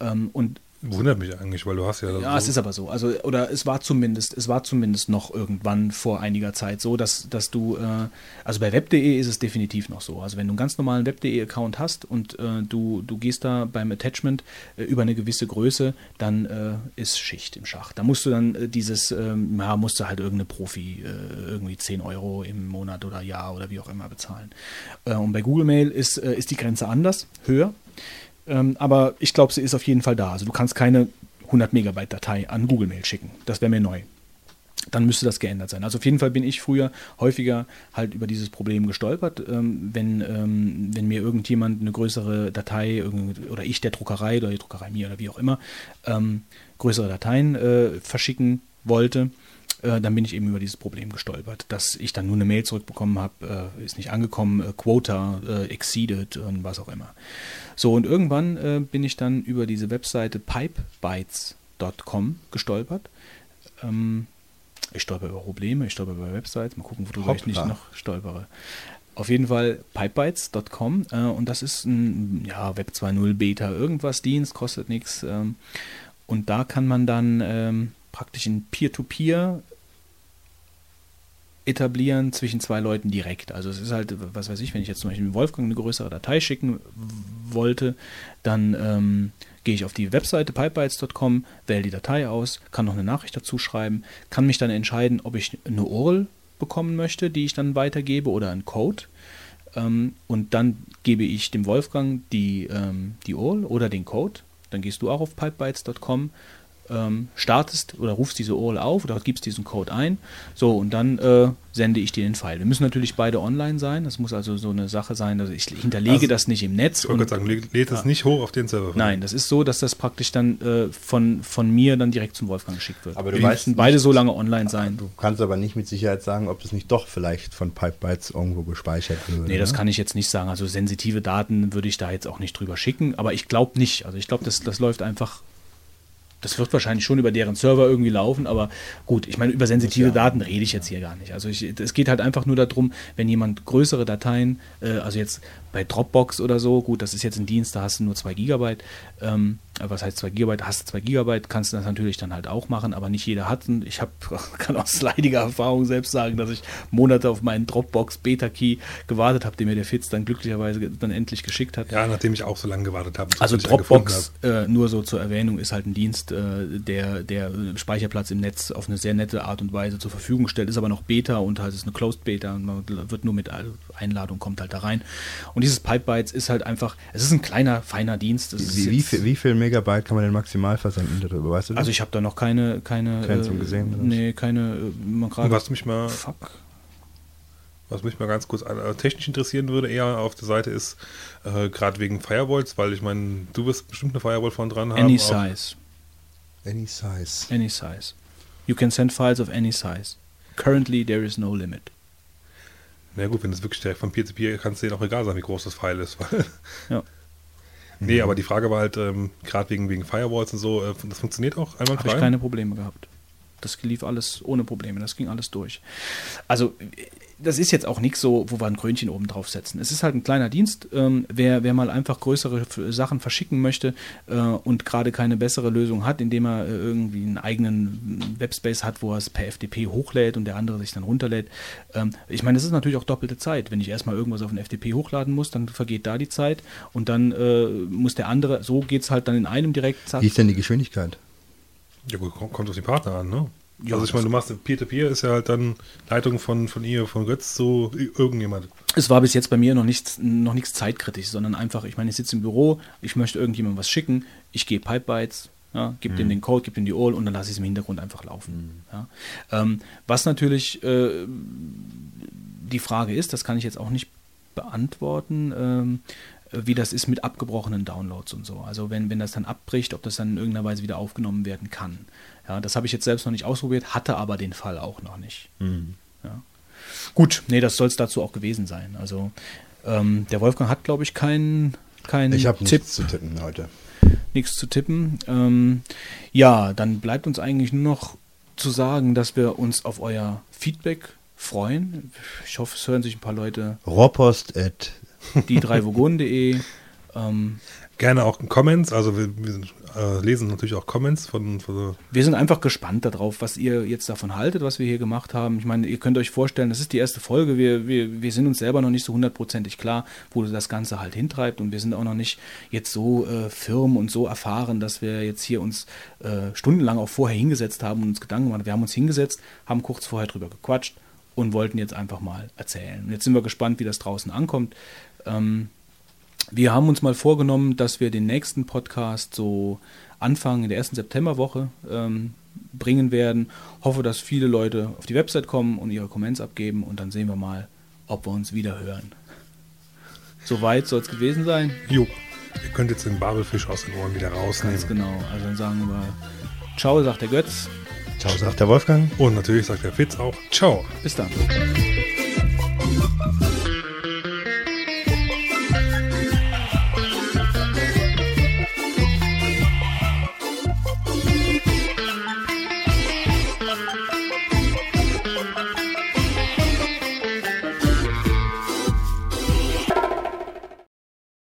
Ähm, und Wundert mich eigentlich, weil du hast ja. ja, so, es ist aber so. Also, oder es war zumindest, es war zumindest noch irgendwann vor einiger Zeit so, dass, dass du, äh, also bei web.de ist es definitiv noch so. Also wenn du einen ganz normalen web.de-Account hast und äh, du, du gehst da beim Attachment äh, über eine gewisse Größe, dann äh, ist Schicht im Schacht. Da musst du dann äh, dieses, ähm, ja, musst du halt irgendeine Profi äh, irgendwie 10 Euro im Monat oder Jahr oder wie auch immer bezahlen. Und bei Google Mail ist, ist die Grenze anders, höher. Ähm, aber ich glaube, sie ist auf jeden Fall da. Also du kannst keine 100 Megabyte Datei an Google Mail schicken. Das wäre mir neu. Dann müsste das geändert sein. Also auf jeden Fall bin ich früher häufiger halt über dieses Problem gestolpert, ähm, wenn, ähm, wenn mir irgendjemand eine größere Datei oder ich der Druckerei oder die Druckerei mir oder wie auch immer ähm, größere Dateien äh, verschicken wollte, äh, dann bin ich eben über dieses Problem gestolpert, dass ich dann nur eine Mail zurückbekommen habe, äh, ist nicht angekommen, äh, Quota äh, exceeded und was auch immer. So, und irgendwann äh, bin ich dann über diese Webseite pipebytes.com gestolpert. Ähm, ich stolper über Probleme, ich stolper über Websites, mal gucken, worüber ich nicht Hoppla. noch stolpere. Auf jeden Fall pipebytes.com äh, und das ist ein ja, Web 2.0 Beta irgendwas Dienst, kostet nichts. Ähm, und da kann man dann ähm, praktisch ein Peer-to-Peer etablieren zwischen zwei Leuten direkt. Also es ist halt, was weiß ich, wenn ich jetzt zum Beispiel Wolfgang eine größere Datei schicken wollte, dann ähm, gehe ich auf die Webseite pipebytes.com, wähle die Datei aus, kann noch eine Nachricht dazu schreiben, kann mich dann entscheiden, ob ich eine URL bekommen möchte, die ich dann weitergebe oder einen Code. Ähm, und dann gebe ich dem Wolfgang die, ähm, die URL oder den Code. Dann gehst du auch auf pipebytes.com ähm, startest oder rufst diese URL auf oder gibst diesen Code ein. So, und dann äh, sende ich dir den File. Wir müssen natürlich beide online sein. Das muss also so eine Sache sein, dass ich hinterlege Also, das nicht im Netz. Ich wollte gerade sagen, lädt lädt es nicht hoch auf den Server. Nein, das ist so, dass das praktisch dann äh, von, von mir dann direkt zum Wolfgang geschickt wird. Aber du Wir müssen beide so lange online sein. Du kannst aber nicht mit Sicherheit sagen, ob es nicht doch vielleicht von Pipebytes irgendwo gespeichert würde. Nee, das ne? kann ich jetzt nicht sagen. Also sensitive Daten würde ich da jetzt auch nicht drüber schicken, aber ich glaube nicht. Also ich glaube, das, das läuft einfach. Das wird wahrscheinlich schon über deren Server irgendwie laufen, aber gut, ich meine, über sensitive ja. Daten rede ich jetzt hier gar nicht. Also ich, es geht halt einfach nur darum, wenn jemand größere Dateien, äh, also jetzt bei Dropbox oder so, gut, das ist jetzt ein Dienst, da hast du nur 2 Gigabyte, ähm, äh, was heißt 2 Gigabyte, hast du 2 Gigabyte, kannst du das natürlich dann halt auch machen, aber nicht jeder hat. Und ich hab, [LAUGHS] kann aus leidiger Erfahrung selbst sagen, dass ich Monate auf meinen Dropbox Beta-Key gewartet habe, den mir der Fitz dann glücklicherweise dann endlich geschickt hat. Ja, nachdem ich auch so lange gewartet habe. Also Dropbox, äh, nur so zur Erwähnung, ist halt ein Dienst, äh, der, der Speicherplatz im Netz auf eine sehr nette Art und Weise zur Verfügung stellt, ist aber noch Beta und halt ist eine Closed Beta und man wird nur mit Einladung kommt halt da rein. Und dieses Pipebytes ist halt einfach, es ist ein kleiner, feiner Dienst. Wie, wie, viel, wie viel Megabyte kann man denn maximal versenden darüber? Weißt du das? also ich habe da noch keine, keine, Keins von gesehen, oder nee, keine, äh, man gerade, was mich mal, fuck, was mich mal ganz kurz äh, technisch interessieren würde, eher auf der Seite ist, äh, gerade wegen Firewalls, weil ich meine, du wirst bestimmt eine Firewall von dran haben. any auch- size, Any size. any size. You can send files of any size. Currently there is no limit. Na gut, wenn es wirklich direkt von Peer-to-Peer kann es denen auch egal sein, wie groß das File ist. Weil Ja. Nee, aber die Frage war halt, ähm, gerade wegen, wegen Firewalls und so, äh, das funktioniert auch Habe einwandfrei. ich keine Probleme gehabt. Das lief alles ohne Probleme, das ging alles durch. Also, das ist jetzt auch nichts so, wo wir ein Krönchen oben drauf setzen. Es ist halt ein kleiner Dienst. Ähm, wer, wer mal einfach größere F- Sachen verschicken möchte äh, und gerade keine bessere Lösung hat, indem er äh, irgendwie einen eigenen Webspace hat, wo er es per FTP hochlädt und der andere sich dann runterlädt. Ähm, ich meine, das ist natürlich auch doppelte Zeit. Wenn ich erstmal irgendwas auf den FTP hochladen muss, dann vergeht da die Zeit und dann äh, muss der andere, so geht es halt dann in einem direkt. zack, Wie ist denn die Geschwindigkeit? Ja gut, kommt kommt auf die Partner an, ne? Ja, also ich meine, du machst Peer-to-Peer ist ja halt dann Leitung von, von ihr, von Götz zu irgendjemand. Es war bis jetzt bei mir noch nichts, noch nichts zeitkritisch, sondern einfach, ich meine, ich sitze im Büro, ich möchte irgendjemandem was schicken, ich gehe Pipebytes, ja, gebe dem den Code, gebe dem die URL und dann lasse ich es im Hintergrund einfach laufen. Ja. Ähm, was natürlich äh, die Frage ist, das kann ich jetzt auch nicht beantworten, ähm, wie das ist mit abgebrochenen Downloads und so. Also wenn, wenn das dann abbricht, ob das dann in irgendeiner Weise wieder aufgenommen werden kann. Ja, das habe ich jetzt selbst noch nicht ausprobiert, hatte aber den Fall auch noch nicht. Ja. Gut, nee, das soll es dazu auch gewesen sein. Also ähm, der Wolfgang hat, glaube ich, keinen kein Ich habe nichts zu tippen heute. nichts zu tippen. Ähm, ja, dann bleibt uns eigentlich nur noch zu sagen, dass wir uns auf euer Feedback freuen. Ich hoffe, es hören sich ein paar Leute Rohrpost at die drei. Ähm, Gerne auch Comments, also wir, wir äh, lesen natürlich auch Comments von, von wir sind einfach gespannt darauf, was ihr jetzt davon haltet, was wir hier gemacht haben. Ich meine, ihr könnt euch vorstellen, das ist die erste Folge. Wir, wir, wir sind uns selber noch nicht so hundertprozentig klar, wo das Ganze halt hintreibt. Und wir sind auch noch nicht jetzt so äh, firm und so erfahren, dass wir jetzt hier uns äh, stundenlang auch vorher hingesetzt haben und uns Gedanken gemacht haben. Wir haben uns hingesetzt, haben kurz vorher drüber gequatscht und wollten jetzt einfach mal erzählen. Und jetzt sind wir gespannt, wie das draußen ankommt. Ähm, wir haben uns mal vorgenommen, dass wir den nächsten Podcast so Anfang in der ersten Septemberwoche ähm, bringen werden. Hoffe, dass viele Leute auf die Website kommen und ihre Comments abgeben und dann sehen wir mal, ob wir uns wieder hören. Soweit soll es gewesen sein. Jo. Ihr könnt jetzt den Babelfisch aus den Ohren wieder rausnehmen. Ganz genau. Also dann sagen wir Ciao, sagt der Götz. Ciao, sagt der Wolfgang. Und natürlich sagt der Fitz auch Ciao. Bis dann.